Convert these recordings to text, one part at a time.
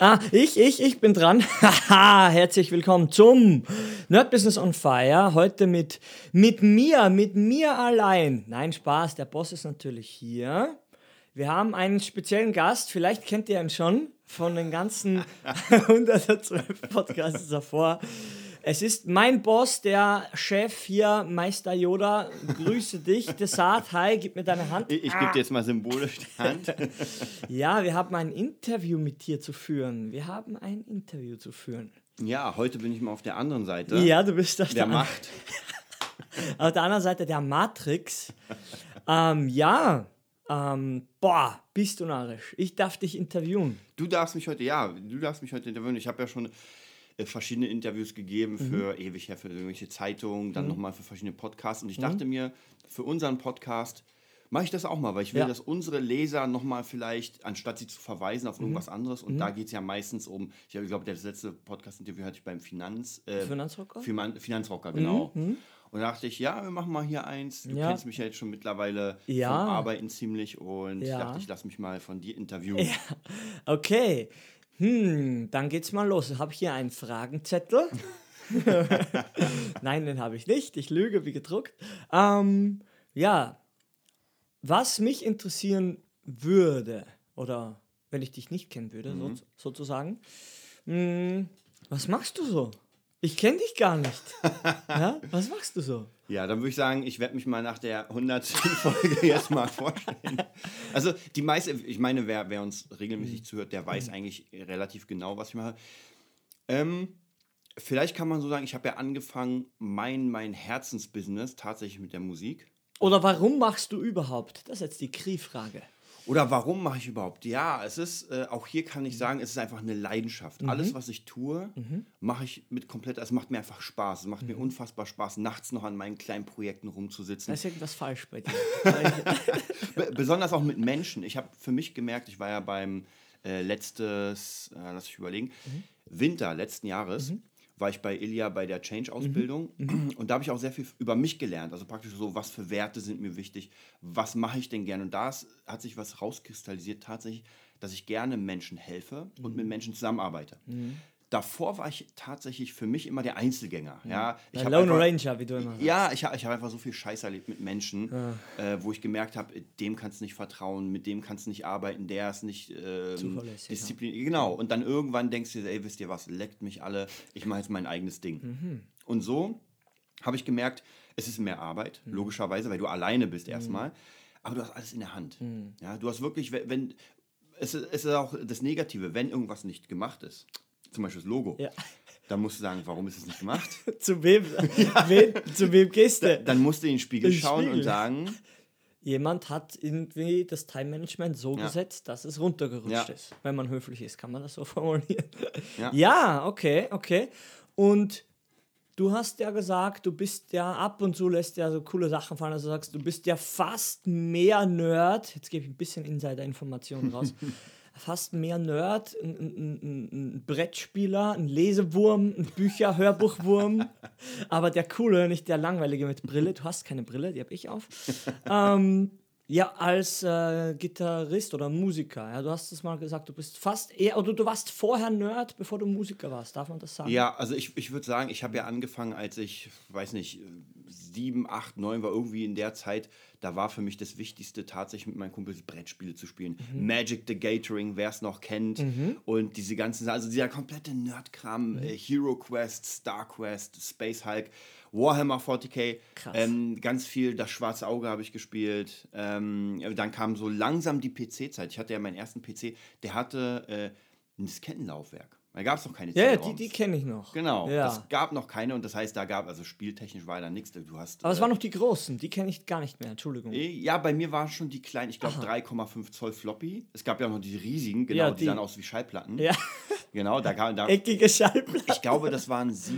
Ah, ich, ich, ich bin dran. Haha, herzlich willkommen zum Nerd Business on Fire. Heute mit, mit mir, mit mir allein. Nein, Spaß, der Boss ist natürlich hier. Wir haben einen speziellen Gast, vielleicht kennt ihr ihn schon von den ganzen 112 Podcasts davor. Es ist mein Boss, der Chef hier, Meister Yoda. Grüße dich. Desart, hi, gib mir deine Hand. Ich, ich gebe dir jetzt mal symbolisch die Hand. Ja, wir haben ein Interview mit dir zu führen. Wir haben ein Interview zu führen. Ja, heute bin ich mal auf der anderen Seite. Ja, du bist auf Der der, Macht. auf der anderen Seite der Matrix. ähm, ja, ähm, boah, bist du narrisch. Ich darf dich interviewen. Du darfst mich heute, ja, du darfst mich heute interviewen. Ich habe ja schon äh, verschiedene Interviews gegeben für ewig her, für irgendwelche Zeitungen, dann nochmal für verschiedene Podcasts. Und ich dachte mir, für unseren Podcast mache ich das auch mal, weil ich will, Ja. dass unsere Leser nochmal vielleicht, anstatt sie zu verweisen auf irgendwas anderes, und da geht es ja meistens um, ich glaube, das letzte Podcast-Interview hatte ich beim Finanz, äh, Finanzrocker? Finan Finanzrocker, genau. Und da dachte ich, ja, wir machen mal hier eins. Du Ja. kennst mich ja jetzt schon mittlerweile Ja. vom Arbeiten ziemlich und ich Ja. dachte, ich lasse mich mal von dir interviewen. Okay. Hm, dann geht's mal los. Ich habe hier einen Fragenzettel. Nein, den habe ich nicht. Ich lüge wie gedruckt. Ähm, ja, was mich interessieren würde, oder wenn ich dich nicht kennen würde, so, sozusagen, hm, was machst du so? Ich kenne dich gar nicht. ja? Was machst du so? Ja, dann würde ich sagen, ich werde mich mal nach der 100. Folge jetzt mal vorstellen. Also die meiste, ich meine, wer, wer uns regelmäßig zuhört, der weiß eigentlich relativ genau, was ich mache. Ähm, vielleicht kann man so sagen, ich habe ja angefangen, mein, mein Herzensbusiness tatsächlich mit der Musik. Oder warum machst du überhaupt? Das ist jetzt die Krie-Frage. Oder warum mache ich überhaupt? Ja, es ist, äh, auch hier kann ich sagen, es ist einfach eine Leidenschaft. Mhm. Alles, was ich tue, mache ich mit komplett, es macht mir einfach Spaß. Es macht Mhm. mir unfassbar Spaß, nachts noch an meinen kleinen Projekten rumzusitzen. Da ist irgendwas falsch bei dir. Be besonders auch mit Menschen. Ich habe für mich gemerkt, ich war ja beim äh, letztes, äh, lass ich überlegen, Mhm. Winter letzten Jahres. War ich bei Ilia bei der Change-Ausbildung Mhm. und da habe ich auch sehr viel über mich gelernt. Also praktisch so, was für Werte sind mir wichtig, was mache ich denn gerne. Und da hat sich was rauskristallisiert, tatsächlich, dass ich gerne Menschen helfe und Mhm. mit Menschen zusammenarbeite. Davor war ich tatsächlich für mich immer der Einzelgänger. Ja, ich Lone einfach- Ranger, wie du immer sagst. ja, ich, ich habe einfach so viel Scheiß erlebt mit Menschen, äh, wo ich gemerkt habe, dem kannst du nicht vertrauen, mit dem kannst du nicht arbeiten, der ist nicht ähm, Zuverlässig, Disziplin. Genau. Und dann irgendwann denkst du dir, ey, wisst ihr was, leckt mich alle, ich mache jetzt mein eigenes Ding. Mhm. Und so habe ich gemerkt, es ist mehr Arbeit, Mhm. logischerweise, weil du alleine bist erstmal, aber du hast alles in der Hand. Mhm. Ja, du hast wirklich, wenn, es ist auch das Negative, wenn irgendwas nicht gemacht ist, zum Beispiel das Logo, Ja. dann musst du sagen, warum ist es nicht gemacht? Zu wem, wen, zu wem gehst du? Dann musst du in den Spiegel den schauen Spiegel. und sagen, Jemand hat irgendwie das Time-Management so Ja. gesetzt, dass es runtergerutscht Ja. ist. Wenn man höflich ist, kann man das so formulieren. Ja. ja, okay, okay. Und du hast ja gesagt, du bist ja ab und zu lässt ja so coole Sachen fallen, also du sagst, du bist ja fast mehr Nerd. Jetzt gebe ich ein bisschen Insider-Informationen raus. Fast mehr Nerd, ein, ein, ein, ein Brettspieler, ein Lesewurm, ein Bücher, Hörbuchwurm. Aber der coole, nicht der langweilige mit Brille. Du hast keine Brille, die habe ich auf. ähm, ja, als äh, Gitarrist oder Musiker. Ja, du hast es mal gesagt, du bist fast eher, oder du warst vorher Nerd, bevor du Musiker warst. Darf man das sagen? Ja, also ich, ich würde sagen, ich habe ja angefangen, als ich, weiß nicht, sieben, acht, neun war irgendwie in der Zeit, da war für mich das Wichtigste tatsächlich mit meinen Kumpels Brettspiele zu spielen. Magic the Gathering, wer es noch kennt. Und diese ganzen, also dieser komplette Nerdkram, äh, Hero Quest, Star Quest, Space Hulk, Warhammer 40k, Krass. ähm, ganz viel Das Schwarze Auge habe ich gespielt. Ähm, dann kam so langsam die PC-Zeit. Ich hatte ja meinen ersten PC, der hatte äh, ein Diskettenlaufwerk. Da gab es noch keine ja, ja die, die kenne ich noch. Genau, Ja. das gab noch keine und das heißt, da gab, also spieltechnisch war da nichts. Du hast. Aber es äh, waren noch die großen, die kenne ich gar nicht mehr, Entschuldigung. ja, bei mir waren schon die kleinen, ich glaube 3,5 Zoll Floppy. Es gab ja auch noch die riesigen, genau, Ja, die, die- sahen aus wie Schallplatten. Ja, Genau, da kam, da, eckige Schallplatte. ich glaube, das waren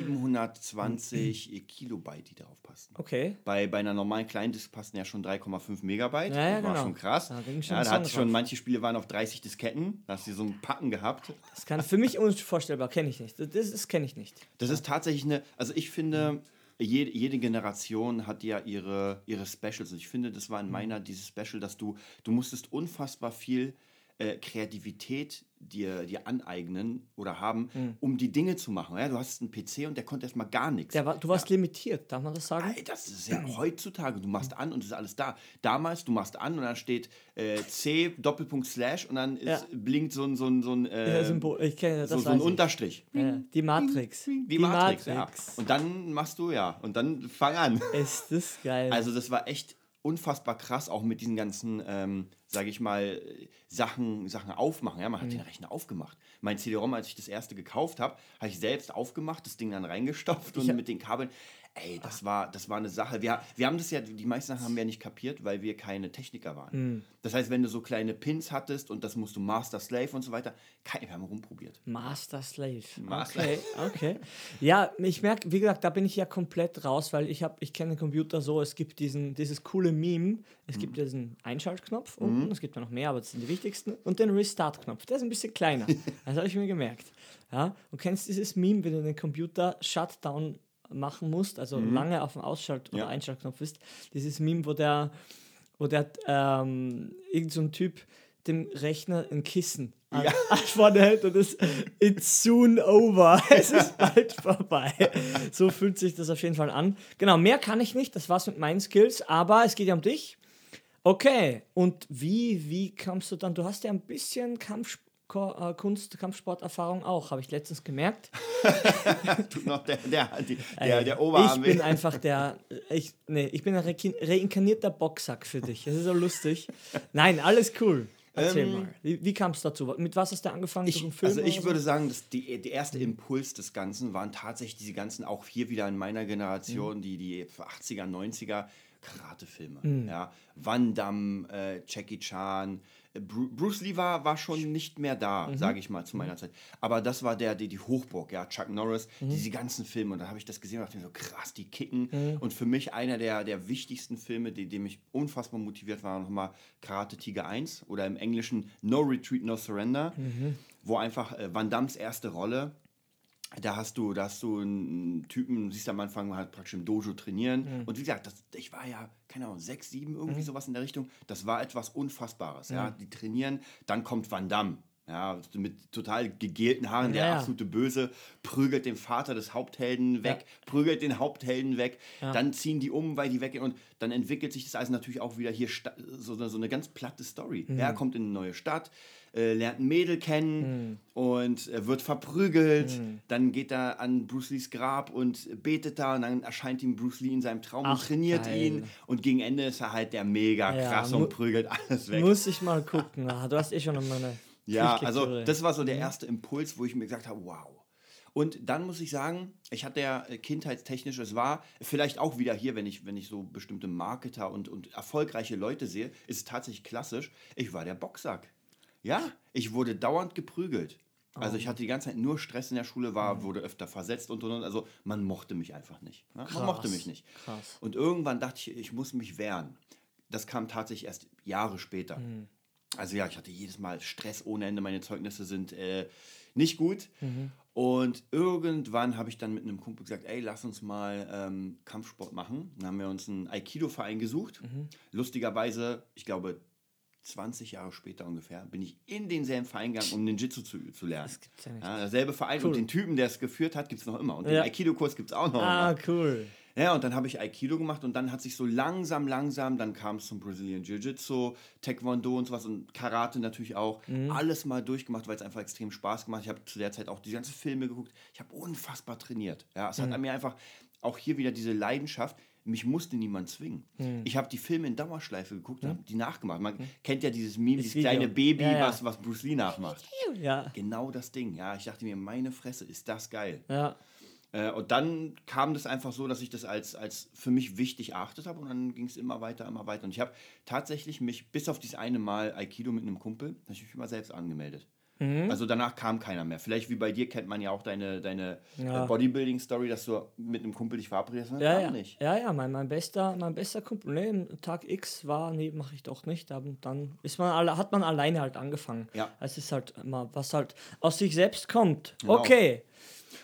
720 Kilobyte, die darauf passten. Okay. Bei, bei einer normalen Kleindisk passten ja schon 3,5 Megabyte. Ja, ja, das war genau. schon krass. Da ja, ein da hatte schon, manche Spiele waren auf 30 Disketten. Da hast du so einen Packen gehabt. Das kann für mich unvorstellbar, kenne ich nicht. Das, das kenne ich nicht. Das ist tatsächlich eine, also ich finde, jede, jede Generation hat ja ihre, ihre Specials. Und ich finde, das war in meiner dieses Special, dass du, du musstest unfassbar viel äh, Kreativität dir, dir aneignen oder haben, Mhm. um die Dinge zu machen. Ja, du hast einen PC und der konnte erstmal gar nichts. War, du warst limitiert, darf man das sagen? Ey, das ist ja heutzutage. Du machst an und es ist alles da. Damals, du machst an und dann steht äh, C Doppelpunkt Slash und dann ist, Ja. blinkt so ein, so ein, so ein, äh, Ja, Symbol, ich kenne das. so, so ein ich. Unterstrich. Ja, die Matrix. Die, Matrix, Ja. Und dann machst du, ja, und dann fang an. Ist das geil. Also das war echt unfassbar krass, auch mit diesen ganzen, ähm, sage ich mal, Sachen, Sachen aufmachen. Ja, man hat Mhm. den Rechner aufgemacht. Mein CD-ROM, als ich das erste gekauft habe, habe ich selbst aufgemacht, das Ding dann reingestopft und hab- mit den Kabeln. Ey, das war, das war eine Sache. Wir, wir haben das ja, die meisten Sachen haben wir ja nicht kapiert, weil wir keine Techniker waren. Mhm. Das heißt, wenn du so kleine Pins hattest und das musst du Master Slave und so weiter, kein, wir haben rumprobiert. Master Slave. Master- Okay, okay. Ja, ich merke, wie gesagt, da bin ich ja komplett raus, weil ich habe, ich kenne den Computer so, es gibt diesen, dieses coole Meme, es gibt Mhm. diesen Einschaltknopf unten, es gibt ja noch mehr, aber das sind die wichtigsten, und den Restart-Knopf, der ist ein bisschen kleiner. das habe ich mir gemerkt. Ja, und kennst dieses Meme, wenn du den Computer Shutdown machen musst, also lange auf dem Ausschalt- oder Ja. Einschaltknopf ist, dieses Meme, wo der, wo der, ähm, irgend so ein Typ dem Rechner ein Kissen an, Ja. an vorne hält und es it's soon over. Es ist bald vorbei. So fühlt sich das auf jeden Fall an. Genau, mehr kann ich nicht, das war's mit meinen Skills, aber es geht ja um dich. Okay, und wie, wie kamst du dann? Du hast ja ein bisschen Kampf, äh, Kunst, Kampfsporterfahrung auch, habe ich letztens gemerkt. Tut noch der, der, die, Ey, der, der Oberarm Ich bin einfach der, ich, nee, ich bin ein re reinkarnierter Boxsack für dich. Das ist so lustig. Nein, alles cool. Erzähl Ähm, mal. Wie, wie kam es dazu? Mit was hast du angefangen? Ich, also ich so? würde sagen, dass die, der erste Impuls des Ganzen waren tatsächlich diese ganzen, auch hier wieder in meiner Generation, Mhm. die, die 80er, 90er Karatefilme. Ja. Van Damme, äh, Jackie Chan, äh, Bruce Lee war, war schon nicht mehr da, Mhm. sage ich mal, zu meiner Zeit. Aber das war der, die, die Hochburg, ja, Chuck Norris, Mhm. diese ganzen Filme. Und da habe ich das gesehen und dachte mir so, krass, die kicken. Und für mich einer der, der wichtigsten Filme, die, die mich unfassbar motiviert war, nochmal Karate Tiger 1 oder im Englischen No Retreat, No Surrender, wo einfach äh, Van Dammes erste Rolle da hast du, da hast du einen Typen, siehst am Anfang halt praktisch im Dojo trainieren. Und wie gesagt, das, ich war ja, keine Ahnung, sechs, sieben, irgendwie sowas in der Richtung. Das war etwas Unfassbares. Ja, die trainieren, dann kommt Van Damme. Ja, mit total gegelten Haaren, der Ja, ja. absolute Böse, prügelt den Vater des Haupthelden weg, prügelt den Haupthelden weg, dann ziehen die um, weil die weggehen und dann entwickelt sich das also natürlich auch wieder hier so, eine- so eine ganz platte Story. Er kommt in eine neue Stadt, äh, lernt ein Mädel kennen und äh, wird verprügelt, dann geht er an Bruce Lees Grab und betet da und dann erscheint ihm Bruce Lee in seinem Traum und Ach, trainiert geil. ihn und gegen Ende ist er halt der mega Ja, krass und prügelt alles weg. Muss ich mal gucken. Ah, du hast eh schon meine. Ja, also das war so der erste Impuls, wo ich mir gesagt habe, wow. Und dann muss ich sagen, ich hatte ja äh, kindheitstechnisch, es war vielleicht auch wieder hier, wenn ich, wenn ich so bestimmte Marketer und, und erfolgreiche Leute sehe, ist es tatsächlich klassisch, ich war der Boxsack. Ja, ich wurde dauernd geprügelt. Also ich hatte die ganze Zeit nur Stress in der Schule, war, wurde öfter versetzt und und und. Also man mochte mich einfach nicht. Ja? Man mochte mich nicht. krass. Und irgendwann dachte ich, ich muss mich wehren. Das kam tatsächlich erst Jahre später. Mhm. Also ja, ich hatte jedes Mal Stress ohne Ende. Meine Zeugnisse sind äh, nicht gut. Mhm. Und irgendwann habe ich dann mit einem Kumpel gesagt, ey, lass uns mal ähm, Kampfsport machen. Dann haben wir uns einen Aikido-Verein gesucht. Mhm. Lustigerweise, ich glaube, 20 Jahre später ungefähr, bin ich in denselben Verein gegangen, um Ninjitsu zu, zu lernen. Das gibt's ja nicht. Ja, derselbe Verein und den Typen, der es geführt hat, gibt es noch immer. Und den Ja. Aikido-Kurs gibt es auch noch Ah, immer. cool. Ja, und dann habe ich Aikido gemacht und dann hat sich so langsam, langsam, dann kam es zum Brazilian Jiu-Jitsu, Taekwondo und sowas und Karate natürlich auch. Mhm. Alles mal durchgemacht, weil es einfach extrem Spaß gemacht hat. Ich habe zu der Zeit auch die ganzen Filme geguckt. Ich habe unfassbar trainiert. Ja, es Mhm. hat an mir einfach auch hier wieder diese Leidenschaft. Mich musste niemand zwingen. Mhm. Ich habe die Filme in Dauerschleife geguckt und hab die nachgemacht. Man kennt ja dieses Meme, dieses Video. kleine Baby, Ja, ja. Was, was Bruce Lee nachmacht. Ja, Genau das Ding. Ja, ich dachte mir, meine Fresse, ist das geil. ja. Äh, und dann kam das einfach so, dass ich das als, als für mich wichtig erachtet habe und dann ging es immer weiter, immer weiter. Und ich habe tatsächlich mich, bis auf dieses eine Mal Aikido mit einem Kumpel, habe ich mich immer selbst angemeldet. Mhm. Also danach kam keiner mehr. Vielleicht wie bei dir kennt man ja auch deine, deine Ja. äh, Bodybuilding-Story, dass du mit einem Kumpel dich verabredet hast. Ja, ja, nicht. ja, ja, mein, mein bester, mein bester Kumpel, nee, Tag X war, nee, mache ich doch nicht, aber dann ist man alle, hat man alleine halt angefangen. Ja. Es ist halt immer, was halt aus sich selbst kommt. Genau. Okay.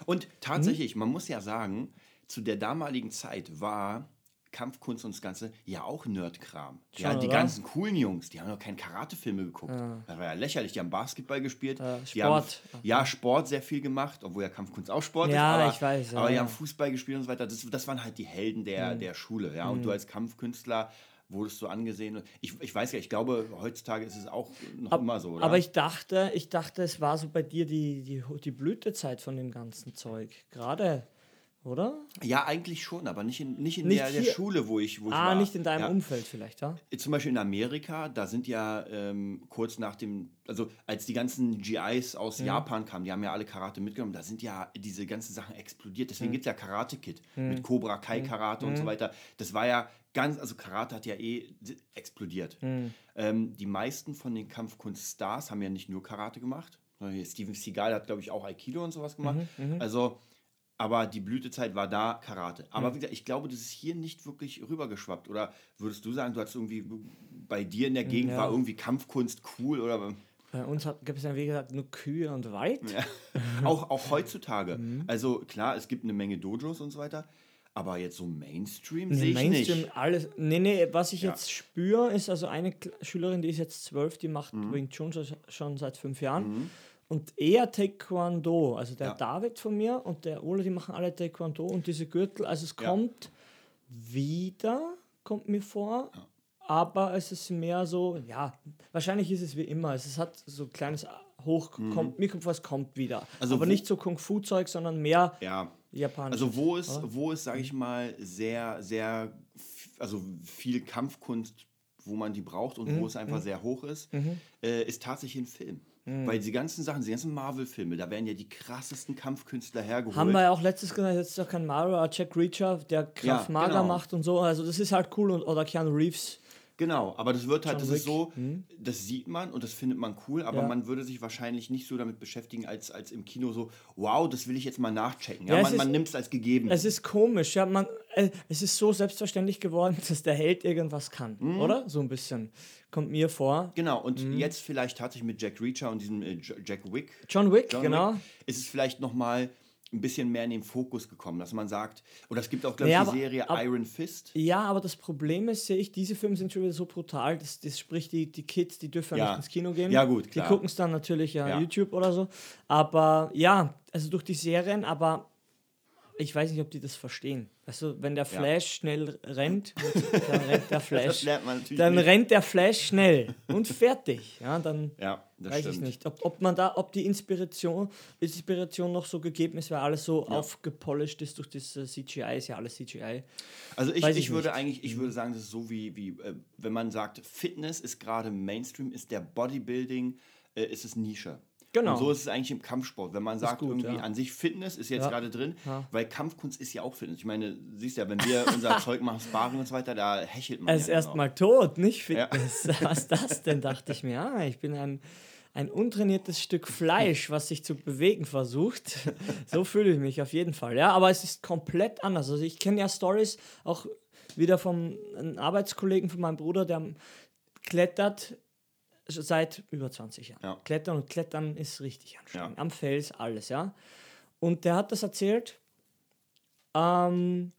Und tatsächlich, man muss ja sagen, zu der damaligen Zeit war Kampfkunst und das Ganze ja auch Nerdkram. Schon, Ja, die oder? ganzen coolen Jungs, die haben noch keine Karatefilme geguckt. Das war ja lächerlich. Die haben Basketball gespielt. Ja, die haben, Sport. ja, Sport sehr viel gemacht, obwohl ja Kampfkunst auch Sport Ja, ist. Aber, ich weiß, ja, aber die ja. haben Fußball gespielt und so weiter. Das, das waren halt die Helden der, Mhm. der Schule. Ja? Und du als Kampfkünstler wurdest du angesehen. Ich, ich weiß ja, ich glaube, heutzutage ist es auch noch immer so, oder? Aber ich dachte, ich dachte, es war so bei dir die, die, die Blütezeit von dem ganzen Zeug. Gerade, oder? ja, eigentlich schon, aber nicht in, nicht in Nicht der, der. Schule, wo ich, wo ich Ah, war. nicht in deinem ja. Umfeld vielleicht, ja? Zum Beispiel in Amerika, da sind ja ähm, kurz nach dem, also als die ganzen GIs aus Mhm. Japan kamen, die haben ja alle Karate mitgenommen, da sind ja diese ganzen Sachen explodiert. Mhm. Deswegen gibt es ja Karate Kid mit Cobra Kai Karate und so weiter. Das war ja ganz, also Karate hat ja eh explodiert. Mhm. Ähm, die meisten von den Kampfkunststars haben ja nicht nur Karate gemacht. Steven Seagal hat, glaube ich, auch Aikido und sowas gemacht. Mhm, Also, aber die Blütezeit war da Karate. Aber Mhm. wie gesagt, ich glaube, das ist hier nicht wirklich rübergeschwappt. Oder würdest du sagen, du hast irgendwie bei dir in der Gegend Ja. war irgendwie Kampfkunst cool oder Bei uns gibt es ja, wie gesagt, nur Kühe und Wald. auch, auch heutzutage? Mhm. Also klar, es gibt eine Menge Dojos und so weiter. Aber jetzt so Mainstream sehe ich Mainstream, nicht. alles. Nee, nee, was ich Ja. jetzt spüre, ist also eine Schülerin, die ist jetzt zwölf, die macht Mhm. Wing Chun schon- schon seit fünf Jahren. Und eher Taekwondo. Also der Ja. David von mir und der Ole, die machen alle Taekwondo und diese Gürtel. Also es Ja. kommt wieder, kommt mir vor. Aber es ist mehr so, ja, wahrscheinlich ist es wie immer. Es ist- hat so ein kleines Hoch, kommt, mir kommt vor, es kommt wieder. Mhm. Also aber nicht so Kung-Fu-Zeug, sondern mehr Ja, japanisch. Also wo es, wo es, sage ich mal, sehr, sehr, also viel Kampfkunst, wo man die braucht und Mhm. wo es einfach sehr hoch ist, äh, ist tatsächlich ein Film. Mhm. Weil die ganzen Sachen, die ganzen Marvel-Filme, da werden ja die krassesten Kampfkünstler hergeholt. Haben wir ja auch letztes gesagt, jetzt ist doch kein Mario, aber Jack Reacher, der Krav Ja, Maga genau. macht und so. Also das ist halt cool. Und, oder Keanu Reeves. Genau, aber das wird halt, John das ist Wick. Mhm. so, das sieht man und das findet man cool, aber Ja. man würde sich wahrscheinlich nicht so damit beschäftigen, als, als im Kino so, wow, das will ich jetzt mal nachchecken. Ja, Ja, man, ist- man nimmt es als gegeben. Es ist komisch, ja. Man, äh, es ist so selbstverständlich geworden, dass der Held irgendwas kann, Mhm. oder? So ein bisschen. Kommt mir vor. Genau, und Mhm. jetzt vielleicht tatsächlich mit Jack Reacher und diesem äh, Jack Wick, John Wick, John genau. Wick, ist es vielleicht nochmal ein bisschen mehr in den Fokus gekommen, dass man sagt, oder es gibt auch, glaube ich, Ja, die aber- Serie aber- Iron Fist. Ja, aber das Problem ist, sehe ich, diese Filme sind schon wieder so brutal, dass das sprich die, die Kids, die dürfen Ja. nicht ins Kino gehen. Ja, gut, Die klar. gucken es dann natürlich ja, Ja. YouTube oder so. Aber ja, also durch die Serien, aber ich weiß nicht, ob die das verstehen. Also wenn der Flash schnell rennt, dann rennt der Das Flash. lernt man natürlich Dann nicht. rennt der Flash schnell und fertig. Ja, dann Ja, das weiß stimmt. ich nicht, ob, ob man da, ob die Inspiration, Inspiration noch so gegeben ist, weil alles so aufgepolished ist durch das äh, CGI, ist ja alles CGI. Also ich, ich, ich würde nicht. Mhm. eigentlich, ich würde sagen, das ist so wie, wie äh, wenn man sagt, Fitness ist gerade Mainstream, ist der Bodybuilding, äh, ist es Nische. Genau. Und so ist es eigentlich im Kampfsport. Wenn man sagt, gut, irgendwie ja. an sich Fitness ist jetzt Ja. gerade drin, Ja. weil Kampfkunst ist ja auch Fitness. Ich meine, siehst ja, wenn wir unser Zeug machen, Sparring und so weiter, da hechelt man Er ist ja erstmal tot, nicht Fitness. Was ist das denn, dachte ich mir. Ah, ich bin ein, ein untrainiertes Stück Fleisch, was sich zu bewegen versucht. So fühle ich mich auf jeden Fall. Ja, aber es ist komplett anders. Also ich kenne ja Stories auch wieder vom einem Arbeitskollegen von meinem Bruder, der klettert seit über 20 Jahren. Ja. Klettern und Klettern ist richtig anstrengend. Ja. Am Fels, alles, ja. Und der hat das erzählt. Ähm,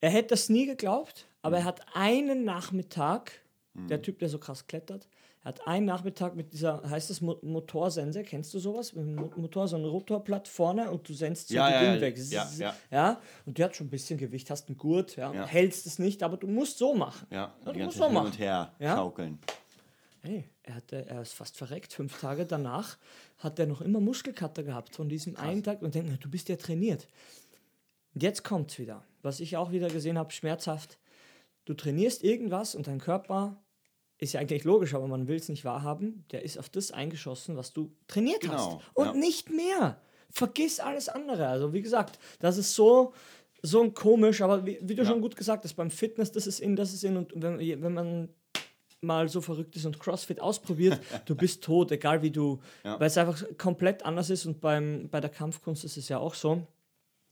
er hätte das nie geglaubt, aber er hat einen Nachmittag, der Typ, der so krass klettert, er hat einen Nachmittag mit dieser, heißt das Mo Motorsense, kennst du sowas? Mit dem Mo- Motor, so ein Rotorblatt vorne und du sendst so Ja, die ja, Ding ja, weg. ja, ja. ja, und der hat schon ein bisschen Gewicht, hast einen Gurt, ja, Ja. hältst es nicht, aber du musst so machen. Ja, Ja, du musst so machen. und her Ja. schaukeln. Hey, er, hatte, er ist fast verreckt. Fünf Tage danach hat er noch immer Muskelkater gehabt von diesem einen Tag und denkt, du bist ja trainiert. Jetzt kommt's wieder. Was ich auch wieder gesehen habe, schmerzhaft. Du trainierst irgendwas und dein Körper ist ja eigentlich logisch, aber man will es nicht wahrhaben. Der ist auf das eingeschossen, was du trainiert Genau, hast. Und ja. nicht mehr. Vergiss alles andere. Also wie gesagt, das ist so so ein komisch, aber wie, wie du Ja. schon gut gesagt hast, beim Fitness, das ist in, das ist in und wenn, wenn man mal so verrückt ist und CrossFit ausprobiert, du bist tot, egal wie du, Ja. weil es einfach komplett anders ist und beim, bei der Kampfkunst ist es ja auch so.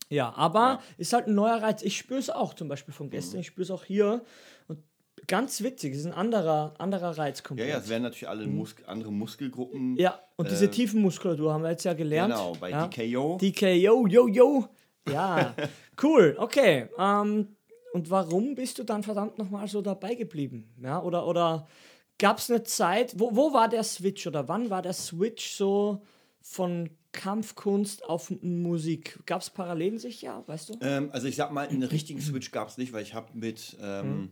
Ja, aber Ja. Mhm. ist halt ein neuer Reiz. Ich spüre es auch zum Beispiel von gestern, ich spüre es auch hier und ganz witzig, es ist ein anderer, anderer Reiz Ja, komplett. ja, es werden natürlich alle Mus andere Muskelgruppen. Mhm. Ja, und diese Äh, Tiefenmuskulatur haben wir jetzt ja gelernt. Genau, bei ja. DKO. DKO, yo, yo. Ja, cool, okay. Ähm, und warum bist du dann verdammt nochmal so dabei geblieben? Ja, oder, oder gab es eine Zeit, wo, wo war der Switch oder wann war der Switch so von Kampfkunst auf Musik? Gab es Parallelen sicher, weißt du? Ähm, also ich sag mal, einen richtigen Switch gab es nicht, weil ich habe mit... Ähm,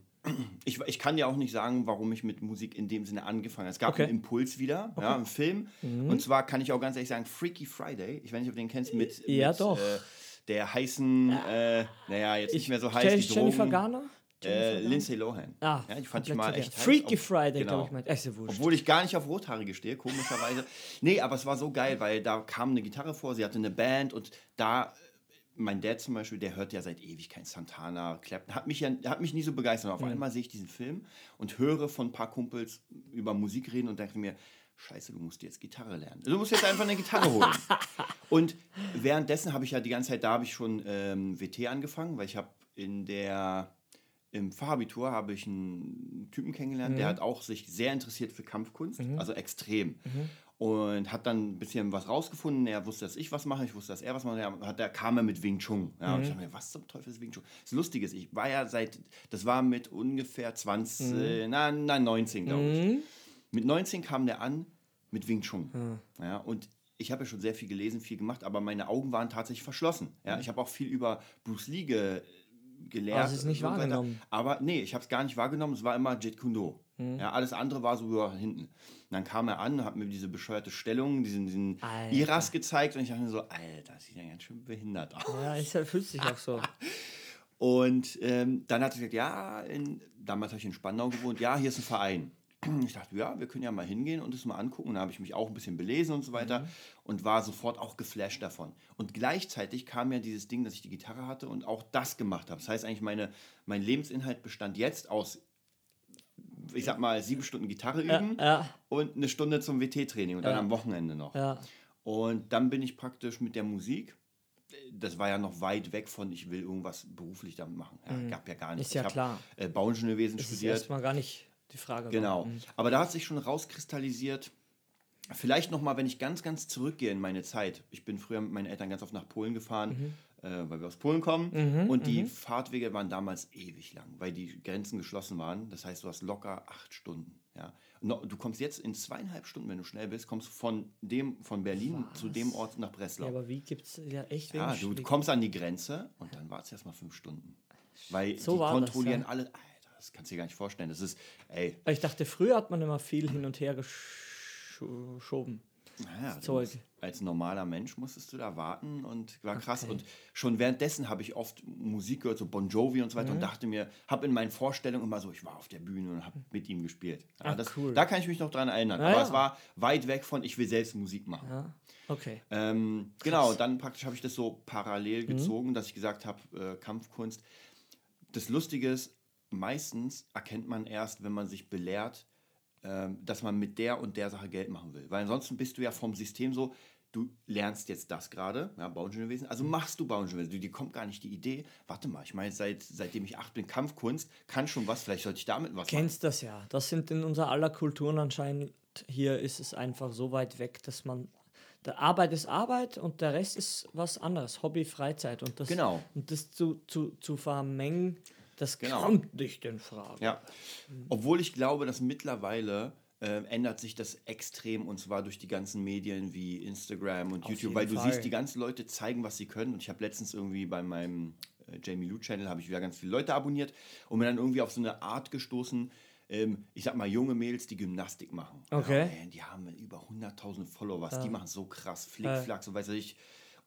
ich, ich kann ja auch nicht sagen, warum ich mit Musik in dem Sinne angefangen habe. Es gab Okay. einen Impuls wieder, ja, einen Film. Und zwar kann ich auch ganz ehrlich sagen, Freaky Friday, ich weiß nicht, ob du den kennst, mit, Ja, mit doch. Äh, der heißen, äh, naja, jetzt nicht mehr so heiß, Jennifer Drogen. Garner? Äh? Lindsay Lohan. Ah, ja, die fand ich mal echt heiß. Freaky Ob- Friday, genau. glaube ich, wurscht. Obwohl ich gar nicht auf Rothaarige stehe, komischerweise. nee, aber es war so geil, weil da kam eine Gitarre vor, sie hatte eine Band und da, mein Dad zum Beispiel, der hört ja seit ewig kein Santana, Clapton, hat mich, ja, hat mich nie so begeistert. Auf einmal sehe ich diesen Film und höre von ein paar Kumpels über Musik reden und denke mir, Scheiße, du musst jetzt Gitarre lernen. Du musst jetzt einfach eine Gitarre holen. Und währenddessen habe ich ja die ganze Zeit, da habe ich schon ähm, WT angefangen, weil ich habe in der, im Fachabitur habe ich einen Typen kennengelernt, der hat auch sich sehr interessiert für Kampfkunst, also extrem. Und hat dann ein bisschen was rausgefunden. Er wusste, dass ich was mache, ich wusste, dass er was macht. Er hat, da kam er mit Wing Chun. Ja, und ich dachte mir, was zum Teufel ist Wing Chun? Das Lustige ist, ich war ja seit, das war mit ungefähr 20, äh, na, na 19, glaube ich. Mit 19 kam der an mit Wing Chun. Ja, und ich habe ja schon sehr viel gelesen, viel gemacht, aber meine Augen waren tatsächlich verschlossen. Ja, ich habe auch viel über Bruce Lee ge gelernt. Aber es ist nicht so weiter. wahrgenommen. Aber nee, ich habe es gar nicht wahrgenommen. Es war immer Jet Kundo. Ja, alles andere war so ja, hinten. Und dann kam er an, hat mir diese bescheuerte Stellung, diesen, diesen Alter. Iras gezeigt und ich dachte mir so, Alter, das sieht ja ganz schön behindert aus. Ja, ist, ja- fühlt sich auch so. Und ähm, dann hat er gesagt, ja, in, damals habe ich in Spandau gewohnt, ja, hier ist ein Verein. Ich dachte, ja, wir können ja mal hingehen und es mal angucken. Und da habe ich mich auch ein bisschen belesen und so weiter und war sofort auch geflasht davon. Und gleichzeitig kam ja dieses Ding, dass ich die Gitarre hatte und auch das gemacht habe. Das heißt eigentlich, meine, mein Lebensinhalt bestand jetzt aus, ich sag mal, sieben Stunden Gitarre üben Ja, und eine Stunde zum WT-Training und dann Ja. am Wochenende noch. ja. Und dann bin ich praktisch mit der Musik. Das war ja noch weit weg von, ich will irgendwas beruflich damit machen. Ja, Gab ja gar nicht. Mhm. Ist ja ich hab, klar. Äh, Bauingenieurwesen Das ist studiert. erstmal gar nicht die Frage. Genau. Mhm. Aber da hat sich schon rauskristallisiert, vielleicht nochmal, wenn ich ganz, ganz zurückgehe in meine Zeit. Ich bin früher mit meinen Eltern ganz oft nach Polen gefahren, Mhm. äh, weil wir aus Polen kommen. und die Fahrtwege waren damals ewig lang, weil die Grenzen geschlossen waren. Das heißt, du hast locker acht Stunden. Ja. Du kommst jetzt in zweieinhalb Stunden, wenn du schnell bist, kommst du von, dem, von Berlin zu dem Ort nach Breslau. Ja, aber wie gibt es ja echt Ja, du, kommst an die Grenze und dann war es erstmal fünf Stunden. Weil So die war das, kontrollieren ja. alle. Das kannst du dir gar nicht vorstellen. Das ist, ey, Ich dachte, früher hat man immer viel hin und her geschoben. naja, Zeug. musst- als normaler Mensch musstest du da warten und war krass. Und schon währenddessen habe ich oft Musik gehört, so Bon Jovi und so Mhm. weiter und dachte mir, habe in meinen Vorstellungen immer so, ich war auf der Bühne und habe mit ihm gespielt. Ja, Ah, das, cool. Da kann ich mich noch dran erinnern. Ah, Aber ja. es war weit weg von, ich will selbst Musik machen. Ja, okay. Ähm, genau, dann praktisch habe ich das so parallel Mhm. gezogen, dass ich gesagt habe, äh, Kampfkunst. Das Lustige ist, meistens erkennt man erst, wenn man sich belehrt, ähm, dass man mit der und der Sache Geld machen will. Weil ansonsten bist du ja vom System so, du lernst jetzt das gerade, ja, Bauingenieurwesen, also machst du Bauingenieurwesen. Du, dir kommt gar nicht die Idee, warte mal, ich meine, seit, seitdem ich acht bin, Kampfkunst, kann schon was, vielleicht sollte ich damit was machen. Kennst das ja. Das sind in unserer aller Kulturen anscheinend. Hier ist es einfach so weit weg, dass man. Der Arbeit ist Arbeit und der Rest ist was anderes. Hobby, Freizeit. Und das, Genau. Und das zu, zu, zu vermengen, das Genau. kommt nicht in Frage. Ja. Obwohl ich glaube, dass mittlerweile äh, ändert sich das extrem und zwar durch die ganzen Medien wie Instagram und YouTube, jeden weil du Fall. siehst, die ganzen Leute zeigen, was sie können. Und ich habe letztens irgendwie bei meinem äh, Jamie Lou Channel habe ich wieder ganz viele Leute abonniert und bin dann irgendwie auf so eine Art gestoßen. Ähm, ich sag mal, junge Mädels, die Gymnastik machen. Okay. Ja, ey, die haben über 100.000 Followers, die machen so krass, Flickflack, so weiß ich.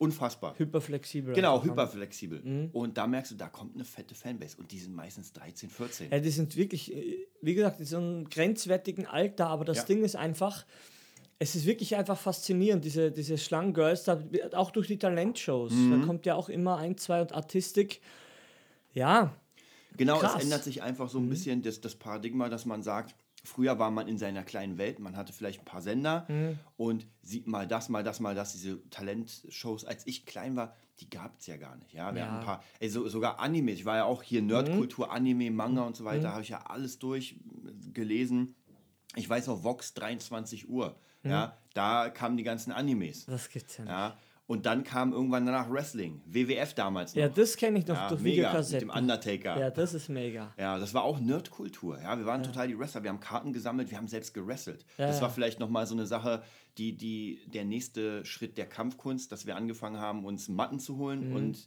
Unfassbar. Hyperflexibel. Genau, einfach. hyperflexibel. Mhm. Und da merkst du, da kommt eine fette Fanbase. Und die sind meistens 13, 14. Ja, die sind wirklich, äh, wie gesagt, in so einem grenzwertigen Alter, aber das Ja. Ding ist einfach, es ist wirklich einfach faszinierend, diese, diese Schlangengirls, da, auch durch die Talentshows. Mhm. Da kommt ja auch immer ein, zwei und Artistik. Ja, Genau, Krass. Mhm. es ändert sich einfach so ein bisschen das, das Paradigma, dass man sagt, früher war man in seiner kleinen Welt, man hatte vielleicht ein paar Sender Mhm. und sieht mal das, mal das, mal das, diese Talentshows. Als ich klein war, die gab es ja gar nicht. Ja, wir Ja. Mhm. hatten ein paar, ey, so, sogar Anime. Ich war ja auch hier Nerdkultur, Anime, Manga und so weiter, habe ich ja alles durchgelesen. Ich weiß noch, Vox 23 Uhr. Mhm. Ja, da kamen die ganzen Animes. das gibt's ja nicht. Ja, Und dann kam irgendwann danach Wrestling, WWF damals noch. Ja, das kenne ich noch Ja, durch mega, Videokassetten. mit dem Undertaker. Ja, das ist mega. Ja, das war auch Nerdkultur. Ja, wir waren total die Wrestler. Wir haben Karten gesammelt, wir haben selbst gewrestelt. Ja, das ja. war vielleicht nochmal so eine Sache, die, die, der nächste Schritt der Kampfkunst, dass wir angefangen haben, uns Matten zu holen Mhm. und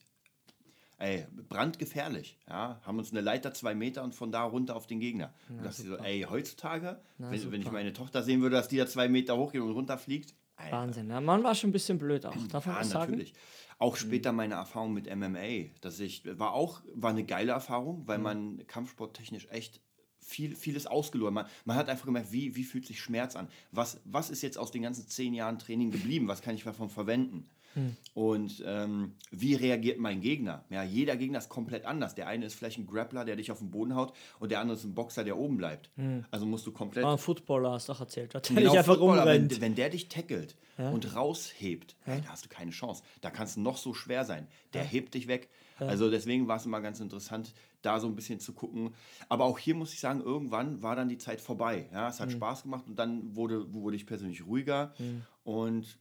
ey, brandgefährlich. Ja, haben uns eine Leiter zwei Meter und von da runter auf den Gegner. und das ist so, ey, heutzutage, wenn, wenn ich meine Tochter sehen würde, dass die da zwei Meter hochgeht und runterfliegt, ey, Wahnsinn. Ja, man war schon ein bisschen blöd auch. Darf ja, sagen? natürlich. Auch später meine Erfahrung mit MMA, dass ich war auch war eine geile Erfahrung, weil man kampfsporttechnisch echt viel, vieles ausgeloren. Man, man hat einfach gemerkt, wie, wie fühlt sich Schmerz an? Was, was ist jetzt aus den ganzen zehn Jahren Training geblieben? Was kann ich davon verwenden? Und ähm, wie reagiert mein Gegner? Ja, jeder Gegner ist komplett anders. Der eine ist vielleicht ein Grappler, der dich auf den Boden haut, und der andere ist ein Boxer, der oben bleibt. Also musst du komplett Ah, ein Footballer hast du auch erzählt, der Genau, dich einfach Footballer, wenn, wenn der dich tackelt und raushebt, ey, da hast du keine Chance. Da kannst du noch so schwer sein. Der hebt dich weg. Also deswegen war es immer ganz interessant, da so ein bisschen zu gucken. Aber auch hier muss ich sagen, irgendwann war dann die Zeit vorbei. Ja, es hat Mhm. Spaß gemacht und dann wurde, wurde ich persönlich ruhiger und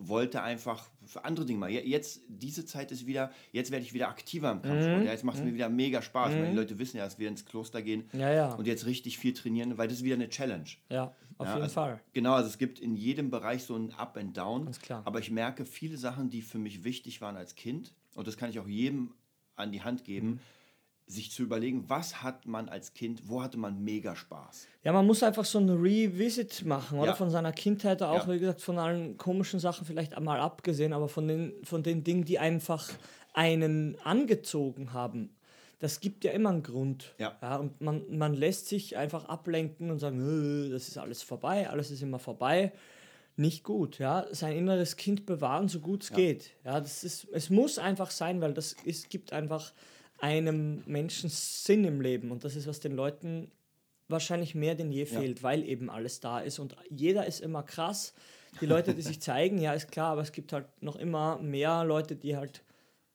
wollte einfach für andere Dinge mal. Je- Jetzt, diese Zeit ist wieder, jetzt werde ich wieder aktiver im Mhm. Kampfsport. Ja, jetzt macht es mir wieder mega Spaß. Weil die Leute wissen ja, dass wir ins Kloster gehen Ja, ja. und jetzt richtig viel trainieren, weil das ist wieder eine Challenge. Ja, auf jeden also, Fall. Genau, also es gibt in jedem Bereich so ein Up and Down. Ganz klar. Aber ich merke viele Sachen, die für mich wichtig waren als Kind, und das kann ich auch jedem an die Hand geben, Mhm. Sich zu überlegen, was hat man als Kind, wo hatte man mega Spaß. Ja, man muss einfach so ein Revisit machen, oder? Ja. Von seiner Kindheit auch, Ja. wie gesagt, von allen komischen Sachen vielleicht einmal abgesehen, aber von den, von den Dingen, die einfach einen angezogen haben. Das gibt ja immer einen Grund. Ja. und man, man lässt sich einfach ablenken und sagen, "Äh, das ist alles vorbei, alles ist immer vorbei. Nicht gut, ja. Sein inneres Kind bewahren, so gut es geht. Ja, das ist, es muss einfach sein, weil das ist, gibt einfach einem Menschen Sinn im Leben. Und das ist, was den Leuten wahrscheinlich mehr denn je fehlt, weil eben alles da ist und jeder ist immer krass. Die Leute, die sich zeigen, ja, ist klar, aber es gibt halt noch immer mehr Leute, die halt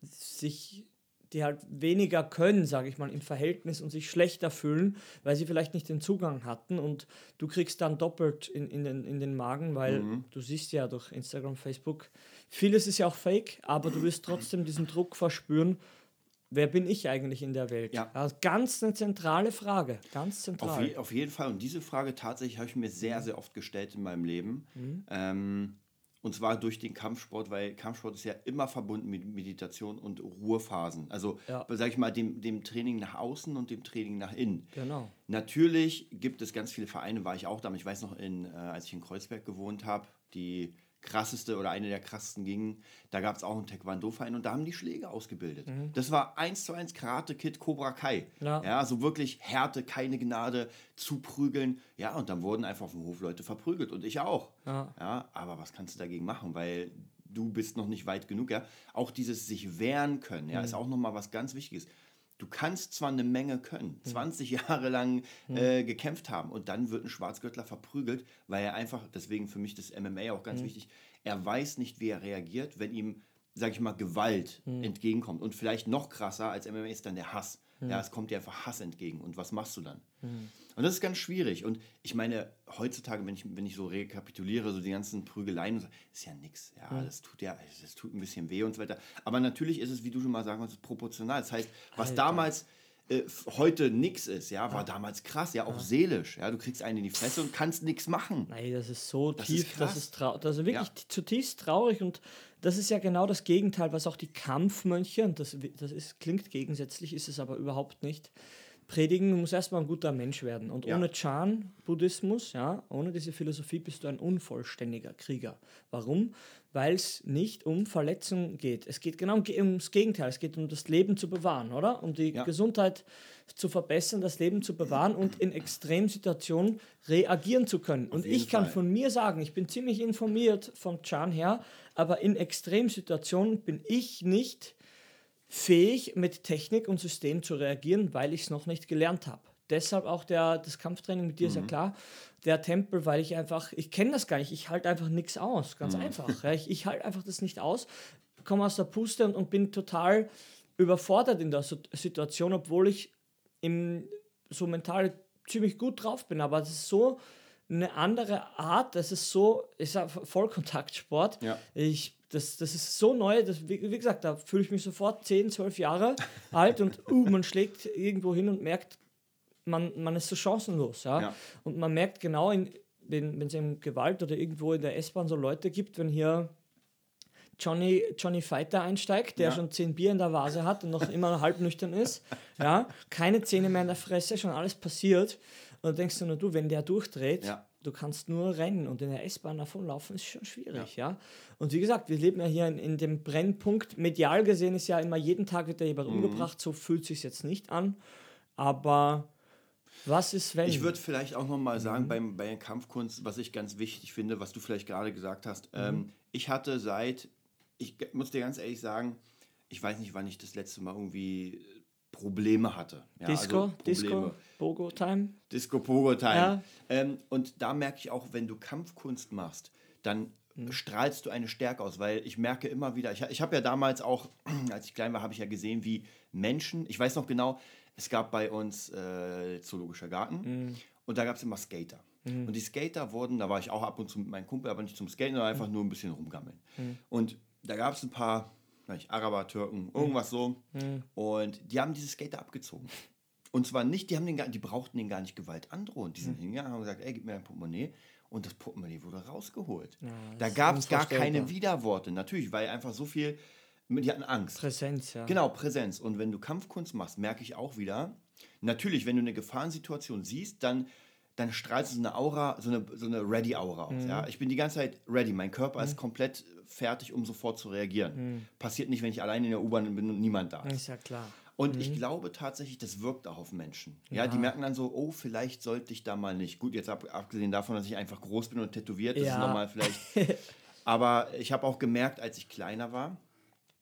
sich, die halt weniger können, sage ich mal, im Verhältnis und sich schlechter fühlen, weil sie vielleicht nicht den Zugang hatten und du kriegst dann doppelt in, in, den, in den Magen, weil du siehst ja durch Instagram, Facebook, vieles ist ja auch fake, aber du wirst trotzdem diesen Druck verspüren, wer bin ich eigentlich in der Welt? Ja. ganz eine zentrale Frage, ganz Auf, zentral. je, auf jeden Fall. Und diese Frage tatsächlich habe ich mir sehr, sehr oft gestellt in meinem Leben. Ähm, und zwar durch den Kampfsport, weil Kampfsport ist ja immer verbunden mit Meditation und Ruhephasen. Also, Ja. sage ich mal, dem, dem Training nach außen und dem Training nach innen. Genau. Natürlich gibt es ganz viele Vereine, war ich auch da. Ich weiß noch, in, äh, als ich in Kreuzberg gewohnt habe, die krasseste oder eine der krassesten gingen, da gab es auch einen Taekwondo-Verein und da haben die Schläge ausgebildet. Das war eins zu eins Karate Kid Cobra Kai. Mhm. Ja. ja, so wirklich Härte, keine Gnade, zuprügeln. Ja, und dann wurden einfach auf dem Hof Leute verprügelt und ich auch. Ja. Ja, aber was kannst du dagegen machen? Weil du bist noch nicht weit genug. Ja? Auch dieses sich wehren können, ja, ist auch nochmal was ganz Wichtiges. Du kannst zwar eine Menge können, 20 Jahre lang äh, gekämpft haben und dann wird ein Schwarzgürtler verprügelt, weil er einfach, deswegen für mich das MMA auch ganz wichtig, er weiß nicht, wie er reagiert, wenn ihm, sag ich mal, Gewalt entgegenkommt. Und vielleicht noch krasser als MMA ist dann der Hass. Ja, es kommt dir einfach Hass entgegen. Und was machst du dann? Und das ist ganz schwierig. Und ich meine, heutzutage, wenn ich, wenn ich so rekapituliere, so die ganzen Prügeleien, so, ist ja nichts. Ja, das tut ja, das tut ein bisschen weh und so weiter. Aber natürlich ist es, wie du schon mal sagen wolltest, proportional. Das heißt, was damals äh, heute nix ist, ja, war damals krass, ja, auch seelisch. Ja, du kriegst einen in die Fresse und kannst nichts machen. Nein, das ist so Das tief, ist das ist traurig. Das ist wirklich Ja. zutiefst traurig und das ist ja genau das Gegenteil, was auch die Kampfmönche, und das, das ist, klingt gegensätzlich, ist es aber überhaupt nicht, predigen, du musst erstmal ein guter Mensch werden. Und Ja. ohne Chan-Buddhismus, ja, ohne diese Philosophie bist du ein unvollständiger Krieger. Warum? Weil es nicht um Verletzung geht. Es geht genau um, ums Gegenteil. Es geht um das Leben zu bewahren, oder? Um die Ja. Gesundheit zu verbessern, das Leben zu bewahren und in Extremsituationen reagieren zu können. Und jeden ich kann Fall. von mir sagen, ich bin ziemlich informiert vom Chan her, aber in Extremsituationen bin ich nicht fähig, mit Technik und System zu reagieren, weil ich es noch nicht gelernt habe. Deshalb auch der, das Kampftraining mit dir ist ja klar. Der Tempel, weil ich einfach, ich kenne das gar nicht, ich halte einfach nichts aus, ganz einfach. Ja, ich ich halte einfach das nicht aus, komme aus der Puste und, und bin total überfordert in der Situation, obwohl ich im, so mental ziemlich gut drauf bin. Aber es ist so eine andere Art, das ist so, ist ja Vollkontaktsport. Ja. Ich, das, das ist so neu, dass, wie, wie gesagt, da fühle ich mich sofort 10, 12 Jahre alt und uh, man schlägt irgendwo hin und merkt, man, man ist so chancenlos. Ja? Ja. Und man merkt genau, in, wenn es in Gewalt oder irgendwo in der S-Bahn so Leute gibt, wenn hier Johnny, Johnny Fighter einsteigt, der Ja. schon zehn Bier in der Vase hat und noch immer halb nüchtern ist, ja, keine Zähne mehr in der Fresse, schon alles passiert. Und dann denkst du nur, du, wenn der durchdreht, Ja. Du kannst nur rennen und in der S-Bahn davonlaufen ist schon schwierig, ja. Und wie gesagt, wir leben ja hier in, in dem Brennpunkt. Medial gesehen ist ja immer jeden Tag wird da jemand Mhm. umgebracht, so fühlt sich jetzt nicht an. Aber was ist, wenn? Ich würde vielleicht auch nochmal sagen, beim, bei der Kampfkunst, was ich ganz wichtig finde, was du vielleicht gerade gesagt hast, ähm, ich hatte seit, ich muss dir ganz ehrlich sagen, ich weiß nicht, wann ich das letzte Mal irgendwie Probleme hatte. Ja, Disco, also Disco. Bogo Time. Disco Pogo Time. Ja. Ähm, und da merke ich auch, wenn du Kampfkunst machst, dann Mhm. strahlst du eine Stärke aus, weil ich merke immer wieder, ich, ich habe ja damals auch, als ich klein war, habe ich ja gesehen, wie Menschen, ich weiß noch genau, es gab bei uns äh, Zoologischer Garten Mhm. und da gab es immer Skater. Und die Skater wurden, da war ich auch ab und zu mit meinem Kumpel, aber nicht zum Skaten, sondern Mhm. einfach nur ein bisschen rumgammeln. Und da gab es ein paar, nicht, Araber, Türken, irgendwas so. Und die haben diese Skater abgezogen. Und zwar nicht, die, haben den, gar- die brauchten den gar nicht Gewalt androhen. Die sind hingegangen und haben gesagt, ey, gib mir dein Portemonnaie. Und das Portemonnaie wurde rausgeholt. das da gab es gar keine Widerworte. Natürlich, weil einfach so viel, die hatten Angst. Präsenz, ja. Genau, Präsenz. Und wenn du Kampfkunst machst, merke ich auch wieder, natürlich, wenn du eine Gefahrensituation siehst, dann, dann strahlst du so eine Aura, so eine, so eine Ready-Aura aus. Ja? Ich bin die ganze Zeit ready. Mein Körper ist komplett fertig, um sofort zu reagieren. Passiert nicht, wenn ich allein in der U-Bahn bin und niemand da ist. Ist ja klar. Und ich glaube tatsächlich, das wirkt auch auf Menschen. Ja, die merken dann so, oh, vielleicht sollte ich da mal nicht. Gut, jetzt ab, abgesehen davon, dass ich einfach groß bin und tätowiert, das Ja. ist nochmal vielleicht. Aber ich habe auch gemerkt, als ich kleiner war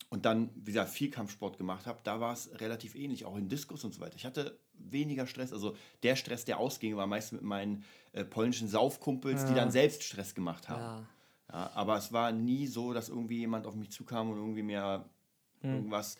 und dann, wie gesagt, viel Kampfsport gemacht habe, da war es relativ ähnlich, auch in Diskus und so weiter. Ich hatte weniger Stress. Also der Stress, der ausging, war meist mit meinen äh, polnischen Saufkumpels, die dann selbst Stress gemacht haben. Ja. Aber es war nie so, dass irgendwie jemand auf mich zukam und irgendwie mir irgendwas.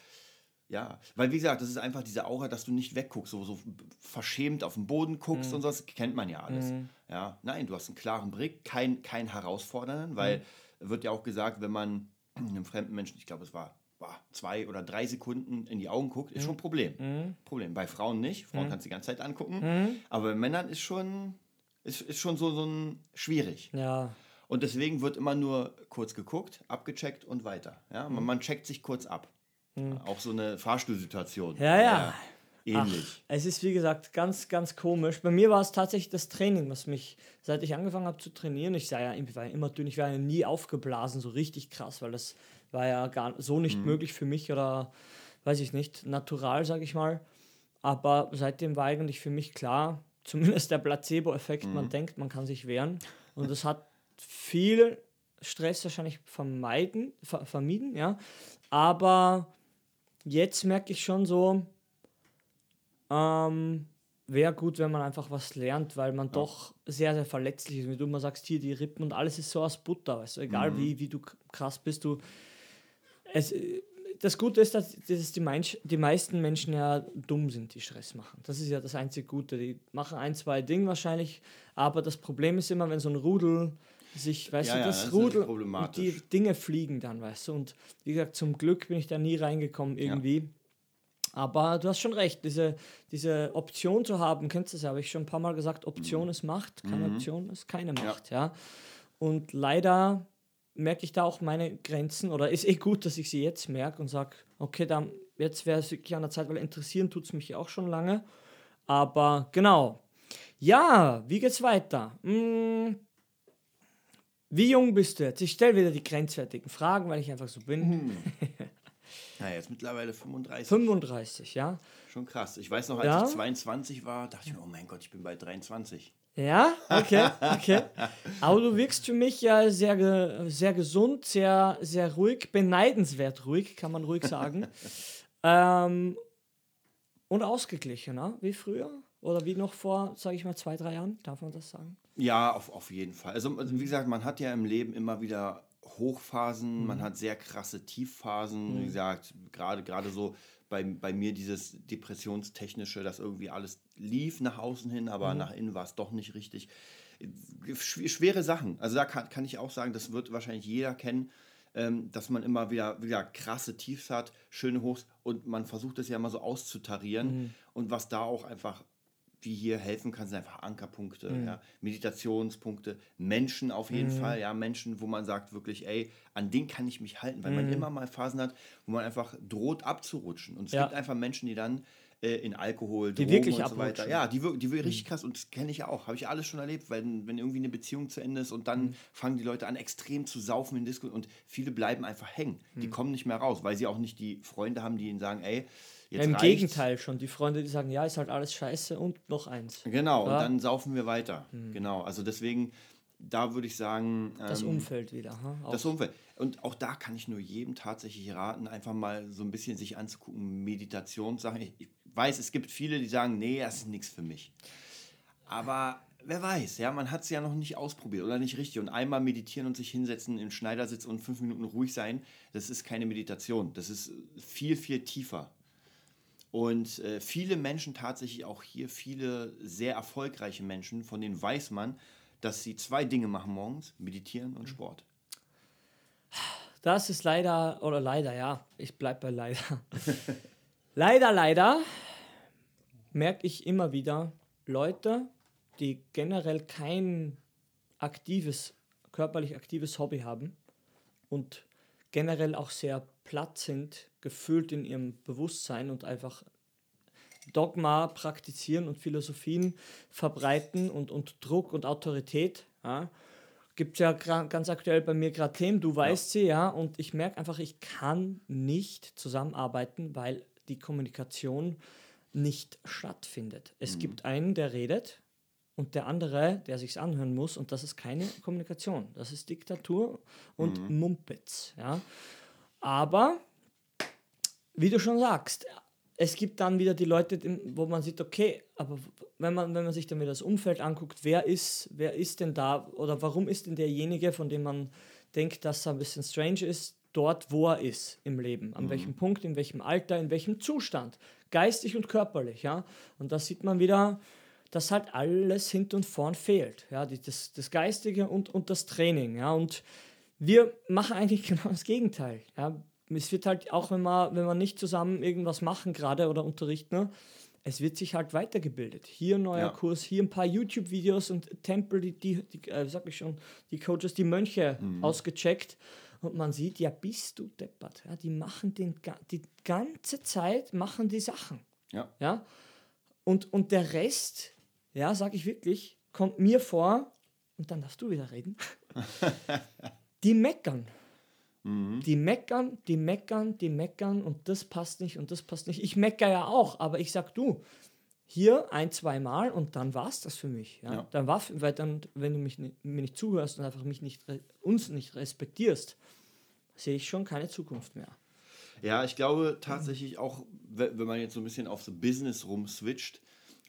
Ja, weil wie gesagt, das ist einfach diese Aura, dass du nicht wegguckst, so, so verschämt auf den Boden guckst und so, das kennt man ja alles. Ja, nein, du hast einen klaren Blick, kein, kein herausfordernden, weil wird ja auch gesagt, wenn man einem fremden Menschen, ich glaube, es war, war zwei oder drei Sekunden in die Augen guckt, ist schon ein Problem. Problem. Bei Frauen nicht, Frauen kannst du die ganze Zeit angucken, aber bei Männern ist schon, ist, ist schon so, so ein schwierig. Ja. Und deswegen wird immer nur kurz geguckt, abgecheckt und weiter. Ja? Man, man checkt sich kurz ab. Auch so eine Fahrstuhlsituation. Ja, ja. ähnlich. Ach, es ist wie gesagt ganz, ganz komisch. Bei mir war es tatsächlich das Training, was mich, seit ich angefangen habe zu trainieren, ich sah ja immer dünn, ich war ja nie aufgeblasen, so richtig krass, weil das war ja gar so nicht Mhm. möglich für mich oder weiß ich nicht, natural, sage ich mal. Aber seitdem war eigentlich für mich klar, zumindest der Placebo-Effekt, Mhm. man denkt, man kann sich wehren. Und das hat viel Stress wahrscheinlich vermeiden, ver vermieden, ja. Aber jetzt merke ich schon so, ähm, wäre gut, wenn man einfach was lernt, weil man doch sehr, sehr verletzlich ist. Wie du immer sagst, hier die Rippen und alles ist so aus Butter, weißt du, egal Mhm. wie, wie du krass bist, du. Es, äh, das Gute ist, dass, dass die, Mensch, die meisten Menschen ja dumm sind, die Stress machen. Das ist ja das einzige Gute. Die machen ein, zwei Dinge wahrscheinlich, aber das Problem ist immer, wenn so ein Rudel sich, weißt Ja, du, ja, das das ist Rudel und die Dinge fliegen dann, weißt du. Und wie gesagt, zum Glück bin ich da nie reingekommen irgendwie. Aber du hast schon recht, diese, diese Option zu haben, kennst du das ja, habe ich schon ein paar Mal gesagt, Option ist Macht, keine Option ist keine Macht, ja. Und leider merke ich da auch meine Grenzen oder ist eh gut, dass ich sie jetzt merke und sage, okay, dann jetzt wäre es wirklich an der Zeit, weil interessieren tut es mich ja auch schon lange. Aber genau. Ja, wie geht's weiter? Hm, wie jung bist du jetzt? Ich stelle wieder die grenzwertigen Fragen, weil ich einfach so bin. Ja, jetzt mittlerweile 35. 35, ja? Schon krass. Ich weiß noch, als Ja? ich 22 war, dachte ich mir, oh mein Gott, ich bin bald 23. Ja, okay, okay. Aber du wirkst für mich ja sehr, sehr gesund, sehr, sehr ruhig, beneidenswert ruhig, kann man ruhig sagen. ähm, und ausgeglichener, wie früher? Oder wie noch vor, sage ich mal, zwei, drei Jahren? Darf man das sagen? Ja, auf, auf jeden Fall. Also, also, wie gesagt, man hat ja im Leben immer wieder Hochphasen, man hat sehr krasse Tiefphasen. Wie gesagt, gerade gerade so bei, bei mir dieses Depressionstechnische, dass irgendwie alles lief nach außen hin, aber nach innen war es doch nicht richtig. Schw- Schwere Sachen. Also da kann, kann ich auch sagen, das wird wahrscheinlich jeder kennen. ähm, dass man immer wieder, wieder krasse Tiefs hat, schöne Hochs und man versucht es ja immer so auszutarieren. Mhm. Und was da auch einfach wie hier helfen kann, sind einfach Ankerpunkte, Mhm. ja, Meditationspunkte, Menschen auf jeden Fall, ja, Menschen, wo man sagt wirklich, ey, an den kann ich mich halten, weil man Mhm. immer mal Phasen hat, wo man einfach droht abzurutschen. Und es Ja. gibt einfach Menschen, die dann äh, in Alkohol, Die Drogen wirklich und so weiter. Ja, die, wir- die wirklich richtig krass und das kenne ich ja auch, habe ich alles schon erlebt, weil wenn irgendwie eine Beziehung zu Ende ist und dann Mhm. fangen die Leute an extrem zu saufen in Disco und viele bleiben einfach hängen. Mhm. Die kommen nicht mehr raus, weil sie auch nicht die Freunde haben, die ihnen sagen, ey, jetzt Ja, Im reicht's. Gegenteil schon. Die Freunde, die sagen, ja, ist halt alles scheiße und noch eins. Genau, Ja. und dann saufen wir weiter. Genau, also deswegen, da würde ich sagen. Das ähm, Umfeld wieder. Auch. Das Umfeld. Und auch da kann ich nur jedem tatsächlich raten, einfach mal so ein bisschen sich anzugucken, Meditationssachen. Ich, ich weiß, es gibt viele, die sagen, nee, das ist nichts für mich. Aber wer weiß, ja, man hat es ja noch nicht ausprobiert oder nicht richtig. Und einmal meditieren und sich hinsetzen im Schneidersitz und fünf Minuten ruhig sein, das ist keine Meditation. Das ist viel, viel tiefer. Und äh, viele Menschen tatsächlich auch hier, viele sehr erfolgreiche Menschen, von denen weiß man, dass sie zwei Dinge machen morgens, meditieren und Sport. Das ist leider, oder leider, ja, ich bleibe bei leider. leider, leider merke ich immer wieder Leute, die generell kein aktives, körperlich aktives Hobby haben und generell auch sehr platt sind, gefühlt in ihrem Bewusstsein und einfach Dogma praktizieren und Philosophien verbreiten und, und Druck und Autorität. Ja. Gibt ja gra- ganz aktuell bei mir gerade Themen, du weißt sie, ja, und ich merke einfach, ich kann nicht zusammenarbeiten, weil die Kommunikation nicht stattfindet. Es gibt einen, der redet und der andere, der sich's anhören muss, und das ist keine Kommunikation. Das ist Diktatur und Mumpitz, ja. Aber wie du schon sagst, es gibt dann wieder die Leute, wo man sieht, okay, aber wenn man, wenn man sich dann wieder das Umfeld anguckt, wer ist, wer ist denn da oder warum ist denn derjenige, von dem man denkt, dass er ein bisschen strange ist, dort, wo er ist im Leben, an welchem Punkt, in welchem Alter, in welchem Zustand, geistig und körperlich, ja. Und da sieht man wieder, dass halt alles hinten und vorn fehlt, ja, die, das, das Geistige und, und das Training, ja. Und wir machen eigentlich genau das Gegenteil. Ja. Es wird halt auch, wenn wir, wenn wir nicht zusammen irgendwas machen gerade oder unterrichten, ne, es wird sich halt weitergebildet. Hier ein neuer Ja. Kurs, hier ein paar YouTube-Videos und Tempel, die, die, die äh, sag ich schon, die Coaches, die Mönche ausgecheckt. Und man sieht, ja, bist du deppert. Ja, die machen den, die ganze Zeit machen die Sachen. Ja. Ja? Und, und der Rest, ja, sag ich wirklich, kommt mir vor, und dann darfst du wieder reden, die meckern. Die meckern, die meckern, die meckern und das passt nicht und das passt nicht. Ich mecker ja auch, aber ich sag du, hier ein, zwei Mal und dann war es das für mich. Ja? Ja. Dann war, weil dann, wenn du mich nicht, mir nicht zuhörst und einfach mich nicht, uns nicht respektierst, sehe ich schon keine Zukunft mehr. Ja, ich glaube tatsächlich auch, we- wenn man jetzt so ein bisschen auf so Business rumswitcht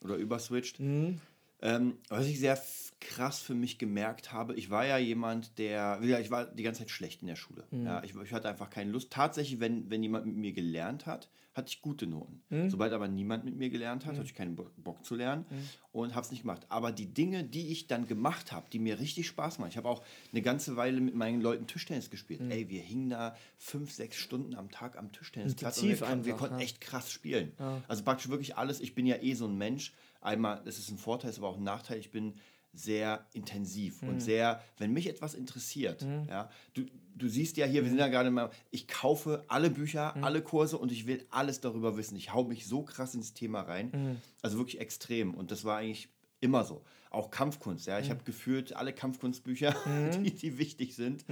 oder überswitcht, Mhm. Ähm, was ich sehr krass für mich gemerkt habe, ich war ja jemand, der, wie gesagt, ich war die ganze Zeit schlecht in der Schule. Mhm. Ja, ich, ich hatte einfach keine Lust. Tatsächlich, wenn, wenn jemand mit mir gelernt hat, hatte ich gute Noten. Mhm. Sobald aber niemand mit mir gelernt hat, hatte ich keinen Bo- Bock zu lernen Mhm. und habe es nicht gemacht. Aber die Dinge, die ich dann gemacht habe, die mir richtig Spaß machen, ich habe auch eine ganze Weile mit meinen Leuten Tischtennis gespielt. Mhm. Ey, wir hingen da fünf, sechs Stunden am Tag am Tischtennisplatz und wir, kon- wir einfach, konnten ja. echt krass spielen. Also praktisch wirklich alles. Ich bin ja eh so ein Mensch. Einmal, das ist ein Vorteil, ist aber auch ein Nachteil. Ich bin sehr intensiv Mhm. und sehr, wenn mich etwas interessiert, ja, du, du siehst ja hier, wir sind ja gerade mal, ich kaufe alle Bücher, Mhm. alle Kurse und ich will alles darüber wissen. Ich hau mich so krass ins Thema rein, Mhm. also wirklich extrem und das war eigentlich immer so. Auch Kampfkunst, Mhm. ja, ich habe gefühlt alle Kampfkunstbücher, die, die wichtig sind.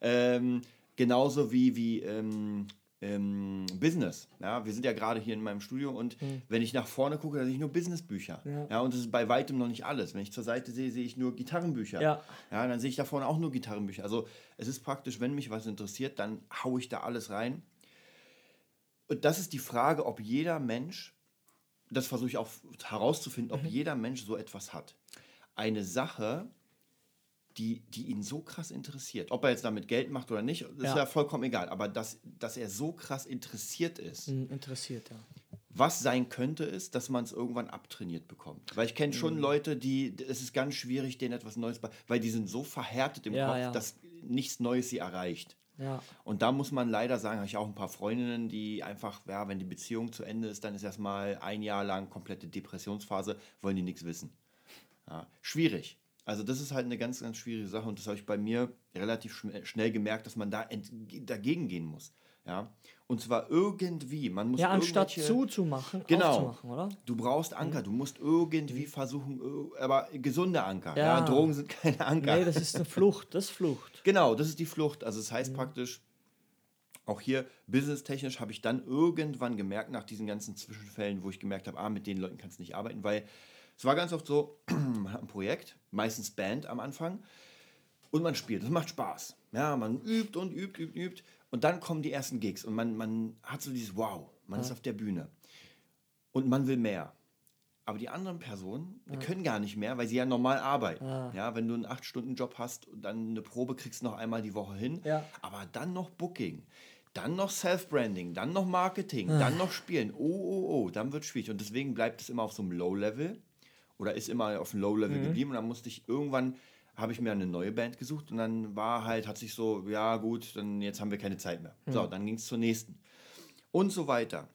Ähm, genauso wie, wie ähm, ähm, Business. Ja, wir sind ja gerade hier in meinem Studio und wenn ich nach vorne gucke, dann sehe ich nur Businessbücher. Ja. Ja. und das ist bei weitem noch nicht alles. Wenn ich zur Seite sehe, sehe ich nur Gitarrenbücher. Ja. ja, dann sehe ich da vorne auch nur Gitarrenbücher. Also es ist praktisch, wenn mich was interessiert, dann haue ich da alles rein. Und das ist die Frage, ob jeder Mensch, das versuche ich auch herauszufinden, Mhm. ob jeder Mensch so etwas hat. Eine Sache, die, die ihn so krass interessiert. Ob er jetzt damit Geld macht oder nicht, ist Ja. ja vollkommen egal. Aber dass, dass er so krass interessiert ist, Hm, Interessiert, ja. was sein könnte, ist, dass man es irgendwann abtrainiert bekommt. Weil ich kenne schon Mhm. Leute, die, es ist ganz schwierig, denen etwas Neues, weil die sind so verhärtet im Ja, Kopf, ja. dass nichts Neues sie erreicht. Ja. Und da muss man leider sagen, habe ich auch ein paar Freundinnen, die einfach, ja, wenn die Beziehung zu Ende ist, dann ist erstmal ein Jahr lang komplette Depressionsphase, wollen die nichts wissen. Ja, schwierig. Also das ist halt eine ganz, ganz schwierige Sache und das habe ich bei mir relativ schnell gemerkt, dass man da dagegen gehen muss. Ja, und zwar irgendwie. Man muss Ja, anstatt zuzumachen, Genau. aufzumachen, oder? Du brauchst Anker, du musst irgendwie versuchen, äh, aber gesunde Anker. Ja. Ja. Drogen sind keine Anker. Nee, das ist eine Flucht, das ist Flucht. Genau, das ist die Flucht. Also es heißt praktisch, auch hier businesstechnisch habe ich dann irgendwann gemerkt, nach diesen ganzen Zwischenfällen, wo ich gemerkt habe, ah, mit den Leuten kannst du nicht arbeiten, weil es war ganz oft so, man hat ein Projekt, meistens Band am Anfang, und man spielt. Das macht Spaß. Ja, man übt und übt, übt, übt. Und dann kommen die ersten Gigs und man, man hat so dieses Wow, man ist auf der Bühne. Und man will mehr. Aber die anderen Personen die können gar nicht mehr, weil sie ja normal arbeiten. Ja, wenn du einen 8-Stunden-Job hast und dann eine Probe kriegst noch einmal die Woche hin. Ja. Aber dann noch Booking, dann noch Self-Branding, dann noch Marketing, dann noch Spielen. Oh, oh, oh, dann wird schwierig. Und deswegen bleibt es immer auf so einem Low-Level oder ist immer auf einem Low-Level geblieben. Und dann musste ich irgendwann, habe ich mir eine neue Band gesucht und dann war halt, hat sich so, ja gut, dann jetzt haben wir keine Zeit mehr. So, dann ging es zur nächsten. Und so weiter.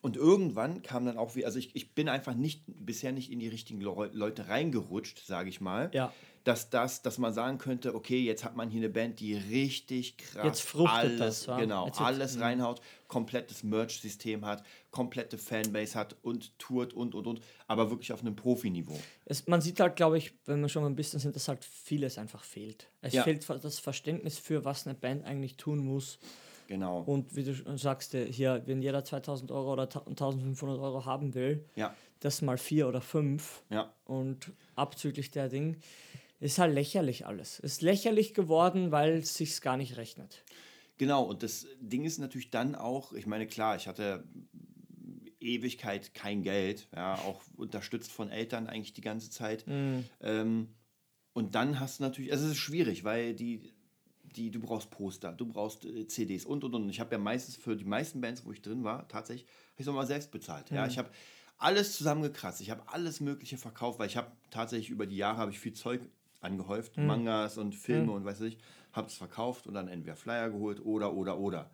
Und irgendwann kam dann auch wie, also ich, ich bin einfach nicht, bisher nicht in die richtigen Leu- Leute reingerutscht, sage ich mal. Ja. Dass das, dass man sagen könnte, okay, jetzt hat man hier eine Band, die richtig krass Jetzt fruchtet alles, das, genau, Jetzt alles reinhaut, komplettes Merch-System hat, komplette Fanbase hat und tourt und und und, aber wirklich auf einem Profiniveau. Es, man sieht halt, glaube ich, wenn wir schon mal ein bisschen sind, dass halt vieles einfach fehlt. Es Ja. fehlt das Verständnis für, was eine Band eigentlich tun muss. Genau. Und wie du sagst, äh, hier, wenn jeder 2000 Euro oder 1500 Euro haben will, ja, das mal vier oder fünf ja. und abzüglich der Ding, ist halt lächerlich alles. Ist lächerlich geworden, weil es sich gar nicht rechnet. Genau, und das Ding ist natürlich dann auch, ich meine, klar, ich hatte Ewigkeit kein Geld, ja, auch unterstützt von Eltern eigentlich die ganze Zeit. Ähm, und dann hast du natürlich, also es ist schwierig, weil die, die, du brauchst Poster, du brauchst äh, CDs und und und. Ich habe ja meistens für die meisten Bands, wo ich drin war, tatsächlich, habe ich es mal selbst bezahlt. Ja, ich habe alles zusammengekratzt, ich habe alles Mögliche verkauft, weil ich habe tatsächlich über die Jahre habe ich viel Zeug angehäuft, Mangas und Filme und weiß ich, habe es verkauft und dann entweder Flyer geholt oder oder oder.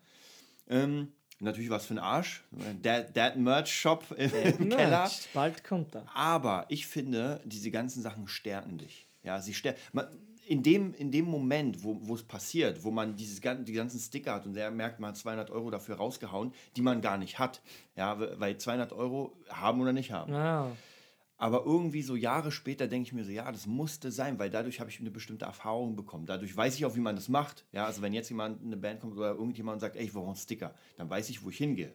Ähm, natürlich was für ein Arsch. Dad, Dad Merch Shop im, im Keller. Merch, Bald kommt er. Aber ich finde, diese ganzen Sachen stärken dich. Ja, sie stärken. In, dem, in dem Moment, wo es passiert, wo man dieses, die ganzen Sticker hat und der merkt, man hat 200 Euro dafür rausgehauen, die man gar nicht hat. Ja, weil 200 Euro haben oder nicht haben. Ja. Aber irgendwie so Jahre später denke ich mir so, ja, das musste sein, weil dadurch habe ich eine bestimmte Erfahrung bekommen. Dadurch weiß ich auch, wie man das macht. Ja, also wenn jetzt jemand in eine Band kommt oder irgendjemand sagt, ey, ich brauche einen Sticker, dann weiß ich, wo ich hingehe.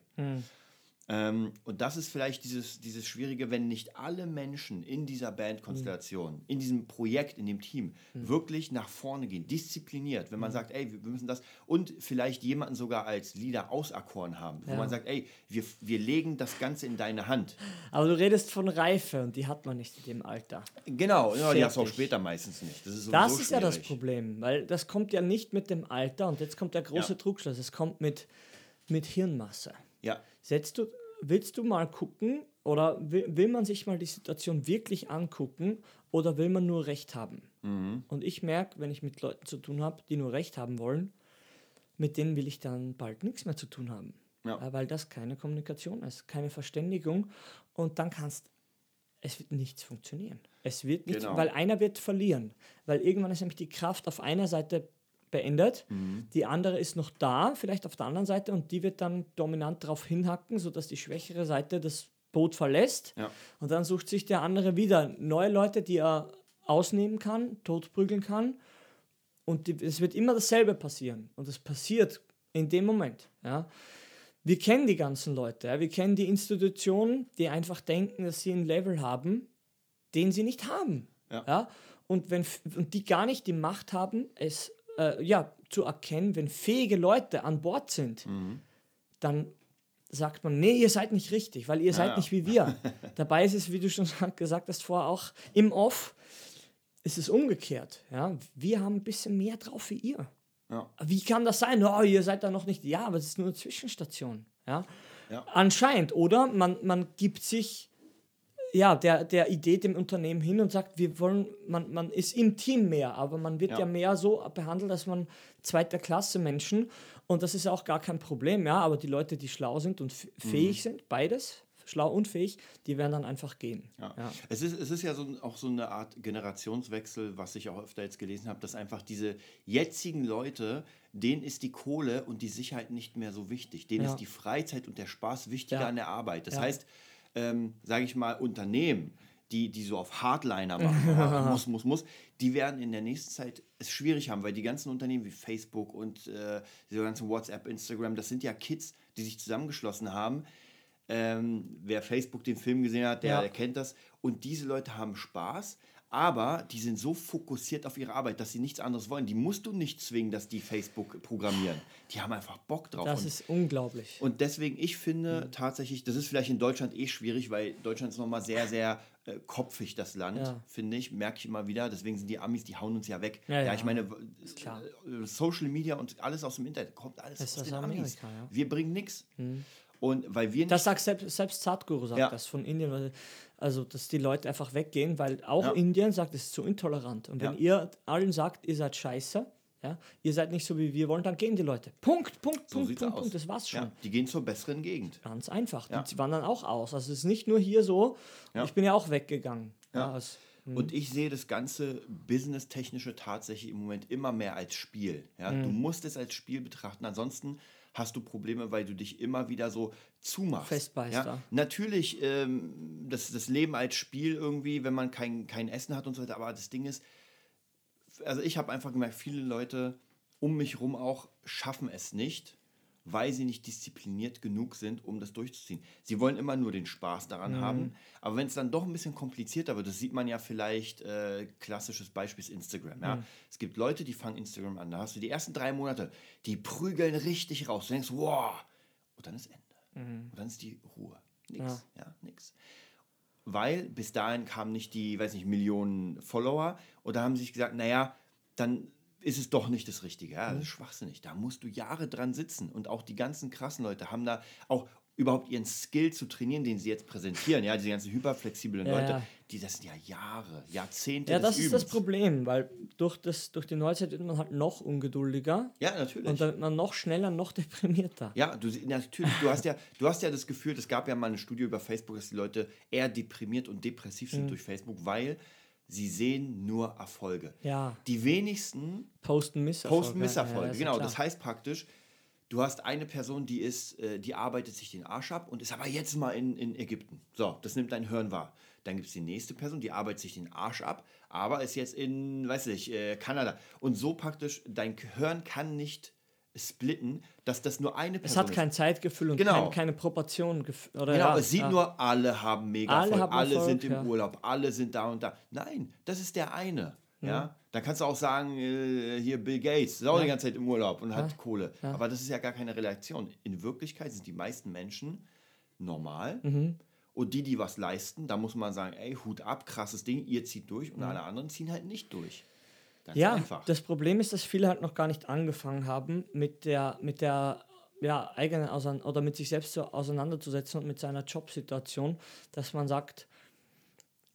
Ähm, und das ist vielleicht dieses, dieses Schwierige, wenn nicht alle Menschen in dieser Bandkonstellation, in diesem Projekt, in dem Team, wirklich nach vorne gehen, diszipliniert, wenn man sagt, ey, wir müssen das und vielleicht jemanden sogar als Leader auserkoren haben, wo Ja. man sagt, ey, wir, wir legen das Ganze in deine Hand. Aber du redest von Reife und die hat man nicht in dem Alter. Genau, ja, die hast du auch später meistens nicht. Das ist, Das ist ja das. Problem, weil das kommt ja nicht mit dem Alter und jetzt kommt der große Ja. Trugschluss, es kommt mit, mit Hirnmasse. Ja, Setzt du, willst du mal gucken oder will, will man sich mal die Situation wirklich angucken oder will man nur Recht haben? Mhm. Und ich merke, wenn ich mit Leuten zu tun habe, die nur Recht haben wollen, mit denen will ich dann bald nichts mehr zu tun haben. Ja. Weil das keine Kommunikation ist, keine Verständigung und dann kannst es wird nichts funktionieren. Es wird nicht, Genau. weil einer wird verlieren. Weil irgendwann ist nämlich die Kraft auf einer Seite beendet, Mhm. die andere ist noch da, vielleicht auf der anderen Seite, und die wird dann dominant darauf hinhacken, sodass die schwächere Seite das Boot verlässt. Ja. Und dann sucht sich der andere wieder neue Leute, die er ausnehmen kann, totprügeln kann. Und die, es wird immer dasselbe passieren. Und es passiert in dem Moment. Ja. Wir kennen die ganzen Leute. Ja. Wir kennen die Institutionen, die einfach denken, dass sie ein Level haben, den sie nicht haben. Ja. Und, wenn, und die gar nicht die Macht haben, es äh, ja, zu erkennen, wenn fähige Leute an Bord sind, dann sagt man, nee, ihr seid nicht richtig, weil ihr seid ja. nicht wie wir. Dabei ist es, wie du schon gesagt hast vorher auch, im Off ist es umgekehrt. Ja? Wir haben ein bisschen mehr drauf wie ihr. ja, Wie kann das sein? Oh, ihr seid da noch nicht. Ja, aber es ist nur eine Zwischenstation. Ja? Ja. Anscheinend, oder? Man, man gibt sich ja, der, der Idee dem Unternehmen hin und sagt, wir wollen, man, man ist im Team mehr, aber man wird ja, Ja. mehr so behandelt, dass man zweiter Klasse Menschen und das ist auch gar kein Problem, ja, aber die Leute, die schlau sind und f- fähig sind, beides, schlau und fähig, die werden dann einfach gehen. Ja. Ja. Es, ist, es ist ja so, auch so eine Art Generationswechsel, was ich auch öfter jetzt gelesen habe, dass einfach diese jetzigen Leute, denen ist die Kohle und die Sicherheit nicht mehr so wichtig. Denen Ja. ist die Freizeit und der Spaß wichtiger Ja. an der Arbeit. Das heißt, ähm, sage ich mal, Unternehmen, die, die so auf Hardliner machen, muss, muss, muss, die werden in der nächsten Zeit es schwierig haben, weil die ganzen Unternehmen wie Facebook und äh, diese ganzen WhatsApp, Instagram, das sind ja Kids, die sich zusammengeschlossen haben. Ähm, wer Facebook den Film gesehen hat, der, Ja. der kennt das. Und diese Leute haben Spaß, aber die sind so fokussiert auf ihre Arbeit, dass sie nichts anderes wollen. Die musst du nicht zwingen, dass die Facebook programmieren. Die haben einfach Bock drauf. Das und, ist unglaublich. und deswegen, ich finde tatsächlich, das ist vielleicht in Deutschland eh schwierig, weil Deutschland ist nochmal sehr, sehr äh, kopfig, das Land, Ja. finde ich, merke ich immer wieder. Deswegen sind die Amis, die hauen uns ja weg. Ja, ja. ich meine, äh, Social Media und alles aus dem Internet kommt alles Das ist aus den Amis. Amerika, ja. Wir bringen nichts. Und weil wir nicht Das sagt selbst, selbst Sadhguru sagt Ja. das von Indien, also dass die Leute einfach weggehen, weil auch Ja. Indien sagt, es ist zu intolerant. Und wenn ihr allen sagt, ihr seid scheiße, ja, ihr seid nicht so wie wir wollen, dann gehen die Leute. Punkt, Punkt, So Punkt, Punkt, aus. Punkt. Das war's schon. Ja, die gehen zur besseren Gegend. Ganz einfach. Ja. Die wandern auch aus. Also es ist nicht nur hier so. Ja. Ich bin ja auch weggegangen. Ja. es- Und ich sehe das ganze Business-technische tatsächlich im Moment immer mehr als Spiel. Ja? Du musst es als Spiel betrachten, ansonsten hast du Probleme, weil du dich immer wieder so zumachst. Festbeißt, Ja? Natürlich, ähm, das, das Leben als Spiel irgendwie, wenn man kein, kein Essen hat und so weiter, aber das Ding ist, also ich habe einfach gemerkt, viele Leute um mich herum auch schaffen es nicht, weil sie nicht diszipliniert genug sind, um das durchzuziehen. Sie wollen immer nur den Spaß daran Mhm. haben, aber wenn es dann doch ein bisschen komplizierter wird, das sieht man ja vielleicht, äh, klassisches Beispiel ist Instagram. Ja? Mhm. Es gibt Leute, die fangen Instagram an, da hast du die ersten drei Monate, die prügeln richtig raus. Du denkst, wow, und dann ist Ende. Und dann ist die Ruhe. Nix, Mhm. Ja. ja, nix weil bis dahin kamen nicht die, weiß nicht, Millionen Follower und da haben sie sich gesagt, naja, dann ist es doch nicht das Richtige. Ja, Mhm. das ist schwachsinnig. Da musst du Jahre dran sitzen und auch die ganzen krassen Leute haben da auch überhaupt ihren Skill zu trainieren, den sie jetzt präsentieren. Ja, diese ganzen hyperflexiblen Ja, Leute, ja. die das sind ja Jahre, Jahrzehnte Ja, das ist das Übens. Problem, weil durch, das, durch die Neuzeit wird man halt noch ungeduldiger Ja, natürlich. und dann wird man noch schneller, noch deprimierter. Ja, du, natürlich, du hast ja, du hast ja das Gefühl, es gab ja mal eine Studie über Facebook, dass die Leute eher deprimiert und depressiv Mhm. sind durch Facebook, weil sie sehen nur Erfolge. Ja. Die wenigsten Posten Misserfolge. posten Misserfolge. Ja, genau, klar. das heißt praktisch, du hast eine Person, die ist, äh, die arbeitet sich den Arsch ab und ist aber jetzt mal in, in Ägypten. So, das nimmt dein Hirn wahr. Dann gibt es die nächste Person, die arbeitet sich den Arsch ab, aber ist jetzt in, weiß ich, äh, Kanada. Und so praktisch, dein Hirn kann nicht splitten, dass das nur eine Es Person hat ist. kein Zeitgefühl und Genau. kein, keine Proportionen. Oder Genau, ja, es sieht ja. nur, alle haben mega Alle haben alle Erfolg, sind im ja. Urlaub, alle sind da und da. Nein, das ist der eine. Ja, dann kannst du auch sagen, äh, hier Bill Gates ist auch die ganze Zeit im Urlaub und hat Kohle. Aber das ist ja gar keine Relation. In Wirklichkeit sind die meisten Menschen normal. Mhm. Und die, die was leisten, da muss man sagen, ey, Hut ab, krasses Ding, ihr zieht durch und alle anderen ziehen halt nicht durch. Ganz Ja, einfach. das Problem ist, dass viele halt noch gar nicht angefangen haben, mit der, mit der ja, eigenen Ausein oder mit sich selbst so auseinanderzusetzen und mit seiner Jobsituation, dass man sagt,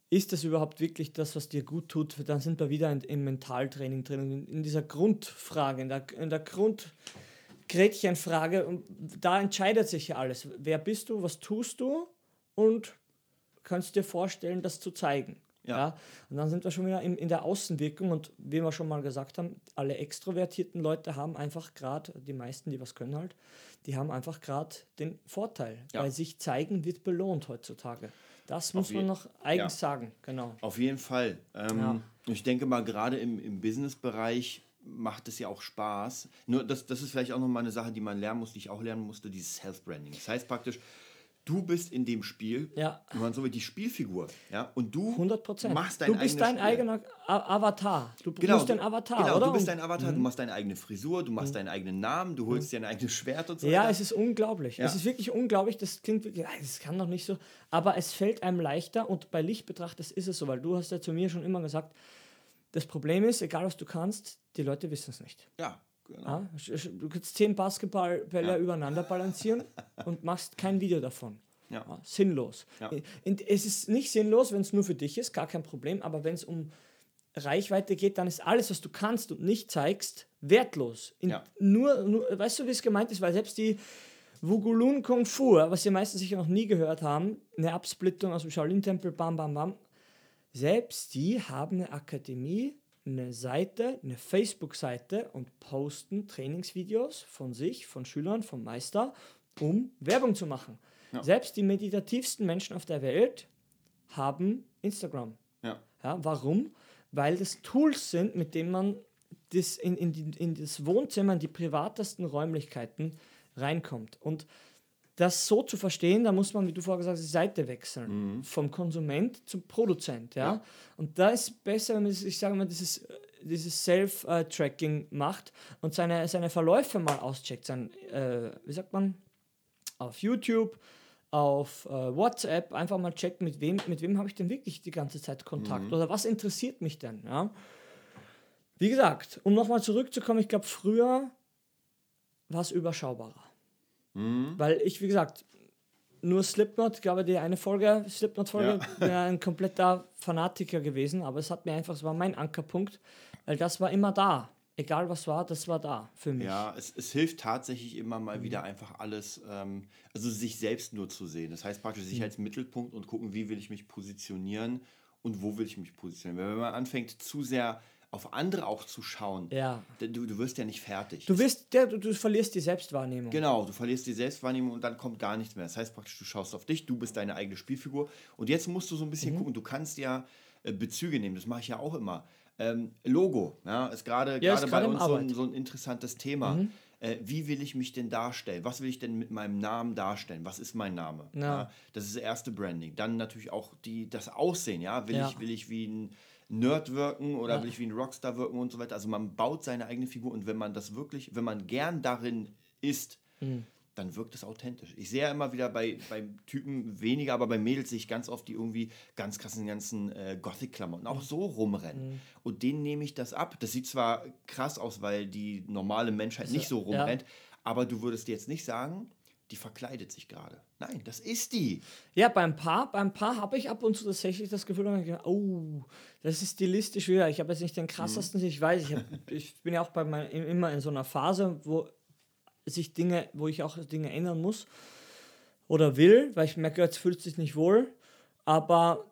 ist das überhaupt wirklich das, was dir gut tut? Dann sind wir wieder in, im Mentaltraining drin, in, in dieser Grundfrage, in der, in der Grundgretchenfrage. Und da entscheidet sich ja alles. Wer bist du, was tust du und kannst dir vorstellen, das zu zeigen. Ja. Ja. Und dann sind wir schon wieder in, in der Außenwirkung und wie wir schon mal gesagt haben, alle extrovertierten Leute haben einfach gerade, die meisten, die was können halt, die haben einfach gerade den Vorteil, Ja. weil sich zeigen wird belohnt heutzutage. Das muss man noch eigens ja. sagen, genau. Auf jeden Fall. Ähm, Ja. Ich denke mal, gerade im, im Business-Bereich macht es ja auch Spaß. Nur das, das ist vielleicht auch nochmal eine Sache, die man lernen muss, die ich auch lernen musste, dieses Self-Branding. Das heißt praktisch, du bist in dem Spiel, Ja. wenn man so will, die Spielfigur. Ja? Und du 100 Prozent. machst dein Du bist dein Spiel. eigener Avatar. Du Genau, bist dein Avatar, genau, oder? du bist dein Avatar, du machst deine eigene Frisur, du machst deinen eigenen Namen, du holst dir ein eigenes Schwert und so Ja, weiter. es ist unglaublich. Ja. Es ist wirklich unglaublich. Das klingt wirklich, das kann doch nicht so. Aber es fällt einem leichter und bei Licht betrachtet ist es so, weil du hast ja zu mir schon immer gesagt, das Problem ist, egal was du kannst, die Leute wissen es nicht. ja, genau. Ja? Du kannst zehn Basketballbälle Ja. übereinander balancieren und machst kein Video davon. Ja. sinnlos. Ja. Und es ist nicht sinnlos, wenn es nur für dich ist, gar kein Problem, aber wenn es um Reichweite geht, dann ist alles, was du kannst und nicht zeigst, wertlos. Nur, nur, weißt du, wie es gemeint ist? Weil selbst die Wugulun Kung Fu, was die meisten sicher noch nie gehört haben, eine Absplittung aus dem Shaolin-Tempel, bam, bam, bam, selbst die haben eine Akademie, eine Seite, eine Facebook-Seite und posten Trainingsvideos von sich, von Schülern, vom Meister, um Werbung zu machen. Ja. Selbst die meditativsten Menschen auf der Welt haben Instagram. Ja. Ja, warum? Weil das Tools sind, mit denen man das in, in, die, in das Wohnzimmer, in die privatesten Räumlichkeiten reinkommt. Und das so zu verstehen, da muss man, wie du vorher gesagt hast, die Seite wechseln. Vom Konsument zum Produzent. Ja? Ja. Und da ist besser, wenn man, ich sage mal, dieses, dieses Self-Tracking macht und seine, seine Verläufe mal auscheckt. Sein, äh, wie sagt man? Auf YouTube, auf äh, WhatsApp, einfach mal checkt, mit wem, mit wem habe ich denn wirklich die ganze Zeit Kontakt oder was interessiert mich denn? Ja? Wie gesagt, um nochmal zurückzukommen, ich glaube, früher war es überschaubarer. Weil ich, wie gesagt, nur Slipknot, ich glaube, die eine Folge, Slipknot-Folge, Ja. wäre ein kompletter Fanatiker gewesen, aber es hat mir einfach, es war mein Ankerpunkt, weil das war immer da. Egal was war, das war da für mich. Ja, es, es hilft tatsächlich immer mal wieder einfach alles, ähm, also sich selbst nur zu sehen. Das heißt praktisch Mhm. sich als Mittelpunkt und gucken, wie will ich mich positionieren und wo will ich mich positionieren. Wenn man anfängt, zu sehr auf andere auch zu schauen, Ja. du, du wirst ja nicht fertig. Du, wirst, der, du, du verlierst die Selbstwahrnehmung. Genau, du verlierst die Selbstwahrnehmung und dann kommt gar nichts mehr. Das heißt praktisch, du schaust auf dich, du bist deine eigene Spielfigur. Und jetzt musst du so ein bisschen Mhm. gucken, du kannst ja äh, Bezüge nehmen, das mache ich ja auch immer. Ähm, Logo, ja, ist gerade Ja, bei uns so ein. Mhm. so ein interessantes Thema. Äh, wie will ich mich denn darstellen? Was will ich denn mit meinem Namen darstellen? Was ist mein Name? Ja. das ist das erste Branding. Dann natürlich auch die, das Aussehen, ja. Will, Ja. Ich, will ich wie ein Nerd wirken oder Ja. will ich wie ein Rockstar wirken und so weiter. Also man baut seine eigene Figur und wenn man das wirklich, wenn man gern darin ist, Mhm. dann wirkt es authentisch. Ich sehe ja immer wieder bei, bei Typen weniger, aber bei Mädels sehe ich ganz oft, die irgendwie ganz krassen ganzen äh, Gothic-Klamotten auch so rumrennen. Mhm. Und denen nehme ich das ab. Das sieht zwar krass aus, weil die normale Menschheit nicht so ja. rumrennt, aber du würdest jetzt nicht sagen, die verkleidet sich gerade. Nein, das ist die. Ja, beim Paar, beim Paar habe ich ab und zu tatsächlich das Gefühl, oh, das ist stilistisch wieder. Ich habe jetzt nicht den krassesten, ich weiß, ich, hab, ich bin ja auch bei mein, immer in so einer Phase, wo sich Dinge, wo ich auch Dinge ändern muss oder will, weil ich merke, jetzt fühlt es sich nicht wohl. Aber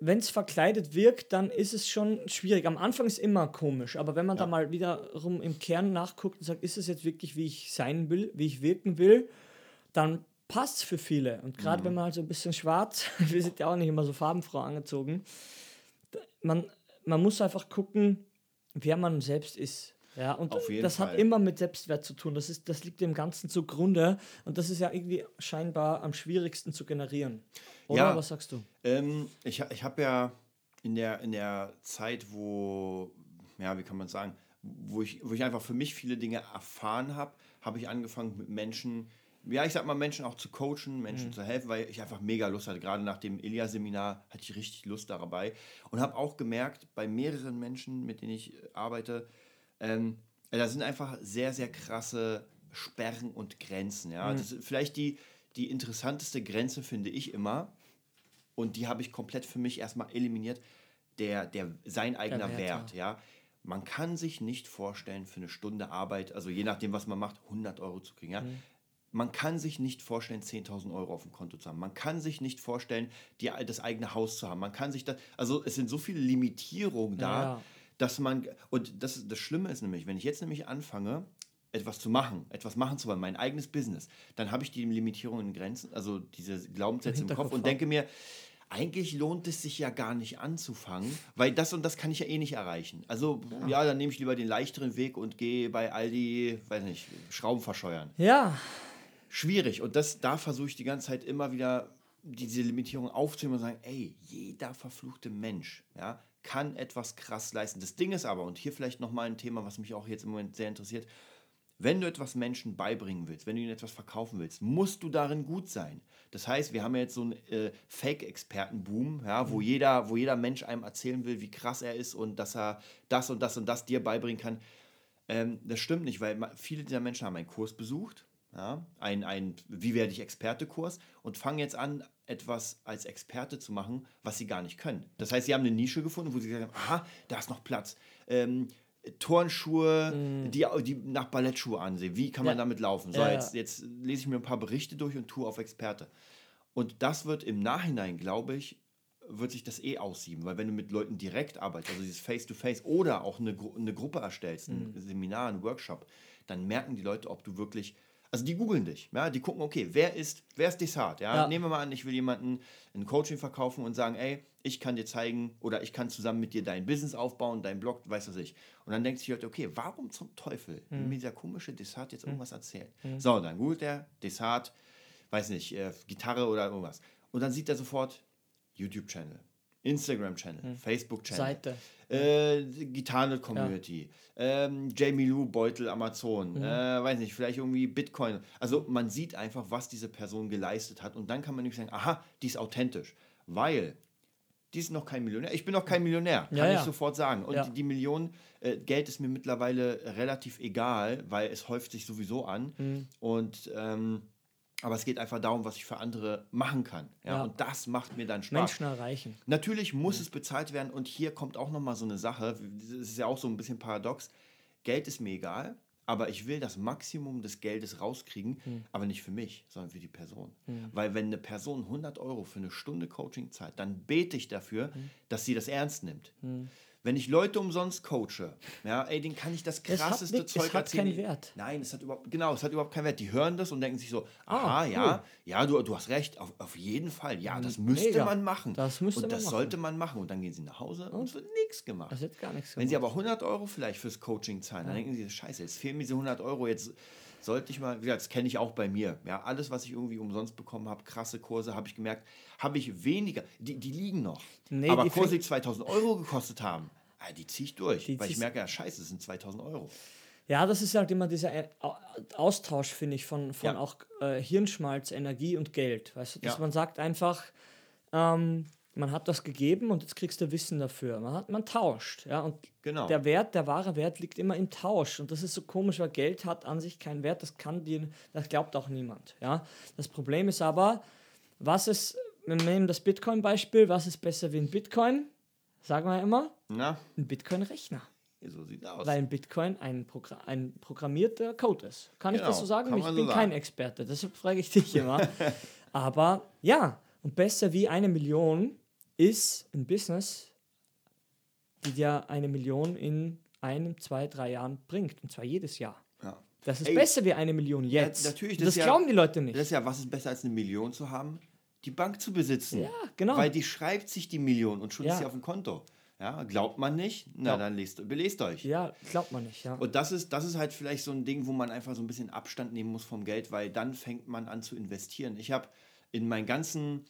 wenn es verkleidet wirkt, dann ist es schon schwierig. Am Anfang ist immer komisch, aber wenn man da mal wiederum im Kern nachguckt und sagt, ist es jetzt wirklich, wie ich sein will, wie ich wirken will, dann passt es für viele. Und gerade wenn man halt so ein bisschen schwarz, wir sind ja auch nicht immer so farbenfroh angezogen, man, man muss einfach gucken, wer man selbst ist. Ja, und das hat Fall. immer mit Selbstwert zu tun. Das, ist, das liegt dem Ganzen zugrunde. Und das ist ja irgendwie scheinbar am schwierigsten zu generieren. Oder Ja. was sagst du? Ähm, ich ich habe ja in der, in der Zeit, wo, ja, wie kann man sagen, wo ich, wo ich einfach für mich viele Dinge erfahren habe, habe ich angefangen mit Menschen, ja, ich sag mal, Menschen auch zu coachen, Menschen zu helfen, weil ich einfach mega Lust hatte. Gerade nach dem Ilia-Seminar hatte ich richtig Lust dabei und habe auch gemerkt, bei mehreren Menschen, mit denen ich arbeite, ähm, da sind einfach sehr, sehr krasse Sperren und Grenzen. Ja? Das ist vielleicht die, die interessanteste Grenze, finde ich immer, und die habe ich komplett für mich erstmal eliminiert, der, der, sein eigener Wert, Wert. ja. Man kann sich nicht vorstellen, für eine Stunde Arbeit, also je nachdem, was man macht, 100 Euro zu kriegen. Ja. Man kann sich nicht vorstellen, 10.000 Euro auf dem Konto zu haben. Man kann sich nicht vorstellen, die, das eigene Haus zu haben. Man kann sich das, also es sind so viele Limitierungen da, Ja. Dass man, und das, das Schlimme ist nämlich, wenn ich jetzt nämlich anfange, etwas zu machen, etwas machen zu wollen, mein eigenes Business, dann habe ich die Limitierungen in Grenzen, also diese Glaubenssätze im Kopf Hinterkopf und denke mir, eigentlich lohnt es sich ja gar nicht anzufangen, weil das und das kann ich ja eh nicht erreichen. Also ja, dann nehme ich lieber den leichteren Weg und gehe bei Aldi, weiß nicht, Schrauben verscheuern. Ja, Schwierig. Und das, da versuche ich die ganze Zeit immer wieder diese Limitierung aufzunehmen und sagen, ey, jeder verfluchte Mensch, ja, kann etwas krass leisten. Das Ding ist aber, und hier vielleicht nochmal ein Thema, was mich auch jetzt im Moment sehr interessiert, wenn du etwas Menschen beibringen willst, wenn du ihnen etwas verkaufen willst, musst du darin gut sein. Das heißt, wir haben ja jetzt so einen äh, Fake-Experten-Boom, ja, wo, jeder, wo jeder Mensch einem erzählen will, wie krass er ist und dass er das und das und das dir beibringen kann. Ähm, das stimmt nicht, weil viele dieser Menschen haben einen Kurs besucht, ja, ein, ein Wie werde ich Experte-Kurs und fangen jetzt an, etwas als Experte zu machen, was sie gar nicht können. Das heißt, sie haben eine Nische gefunden, wo sie gesagt haben, aha, da ist noch Platz. Ähm, Turnschuhe, die, die nach Ballettschuhe ansehen. Wie kann man Ja. damit laufen? So, Ja, jetzt, jetzt lese ich mir ein paar Berichte durch und tue auf Experte. Und das wird im Nachhinein, glaube ich, wird sich das eh aussieben, weil wenn du mit Leuten direkt arbeitest, also dieses Face-to-Face oder auch eine, eine Gruppe erstellst, ein Mhm. Seminar, ein Workshop, dann merken die Leute, ob du wirklich, also die googeln dich, ja, die gucken, okay, wer ist, wer ist Desart, ja? Ja. nehmen wir mal an, ich will jemanden ein Coaching verkaufen und sagen, ey, ich kann dir zeigen oder ich kann zusammen mit dir dein Business aufbauen, dein Blog, weiß was ich. Und dann denkt sich die Leute, okay, warum zum Teufel will mir dieser komische Desart jetzt irgendwas erzählen? So, dann googelt der Desart, weiß nicht, äh, Gitarre oder irgendwas. Und dann sieht er sofort YouTube-Channel, Instagram-Channel, Facebook-Channel, Seite. äh, Gitarre-Community, ähm, Jamie Lou, Beutel, Amazon, Mhm. äh, weiß nicht, vielleicht irgendwie Bitcoin. Also man sieht einfach, was diese Person geleistet hat und dann kann man nämlich sagen, aha, die ist authentisch, weil die ist noch kein Millionär. Ich bin noch kein Millionär, kann Ja, ich ja. sofort sagen. Und Ja. die, die Million äh, Geld ist mir mittlerweile relativ egal, weil es häuft sich sowieso an. Mhm. Und ähm, aber es geht einfach darum, was ich für andere machen kann. Ja? Ja. Und das macht mir dann Spaß. Menschen erreichen. Natürlich muss es bezahlt werden und hier kommt auch nochmal so eine Sache, das ist ja auch so ein bisschen paradox. Geld ist mir egal, aber ich will das Maximum des Geldes rauskriegen, aber nicht für mich, sondern für die Person. Weil wenn eine Person 100 Euro für eine Stunde Coaching zahlt, dann bete ich dafür, dass sie das ernst nimmt. Wenn ich Leute umsonst coache, ja, ey, den kann ich das Es hat krasseste nicht- es Zeug hat erzählen. keinen Wert. Nein, es hat überhaupt, genau, es hat überhaupt keinen Wert. Die hören das und denken sich so, Ah, aha, cool. ja, ja, du, du hast recht, auf, auf jeden Fall. Ja, das müsste Mega. man machen. Das müsste und man das machen. sollte man machen. Und dann gehen sie nach Hause und es wird nichts gemacht. Das wird gar nichts Wenn sie gemacht. aber 100 Euro vielleicht fürs Coaching zahlen, dann denken sie, scheiße, jetzt fehlen mir diese 100 Euro, jetzt sollte ich mal, wie gesagt, das kenne ich auch bei mir. Ja, alles, was ich irgendwie umsonst bekommen habe, krasse Kurse, habe ich gemerkt, habe ich weniger, die, die liegen noch. Nee, aber die Kurse, die 2000 Euro gekostet haben, ah, die ziehe ich durch, Die weil ich merke, ja, scheiße, das sind 2000 Euro. Ja, das ist halt immer dieser äh, Au- Austausch, finde ich, von, von Ja. auch äh, Hirnschmalz, Energie und Geld. Weißt du, dass Ja. man sagt einfach, ähm, man hat das gegeben und jetzt kriegst du Wissen dafür. Man, hat, man tauscht. Ja, und Genau. der Wert, der wahre Wert liegt immer im Tausch. Und das ist so komisch, weil Geld hat an sich keinen Wert. Das kann dir, das glaubt auch niemand. Ja, das Problem ist aber, was ist, wir nehmen das Bitcoin-Beispiel, was ist besser wie ein Bitcoin? Sagen wir immer, Na, ein Bitcoin-Rechner. so sieht aus. Weil ein Bitcoin ein, Progr ein programmierter Code ist. Kann ich das Genau, so sagen? kann Ich bin so kein sagen. Experte, deshalb frage ich dich immer. Aber ja, und besser wie eine Million ist ein Business, die dir eine Million in einem, zwei, drei Jahren bringt. Und zwar jedes Jahr. ja. Das ist Ey, besser wie eine Million jetzt. natürlich, Und das das ja- glauben die Leute nicht. Das ist ja, was ist besser als eine Million zu haben? Die Bank zu besitzen. Ja, genau. Weil die schreibt sich die Million und schon Ja. ist sie auf dem Konto. Ja, glaubt man nicht? Na, dann lest, belest euch. ja, glaubt man nicht. Ja. Und das ist, das ist halt vielleicht so ein Ding, wo man einfach so ein bisschen Abstand nehmen muss vom Geld, weil dann fängt man an zu investieren. Ich habe in meinen ganzen,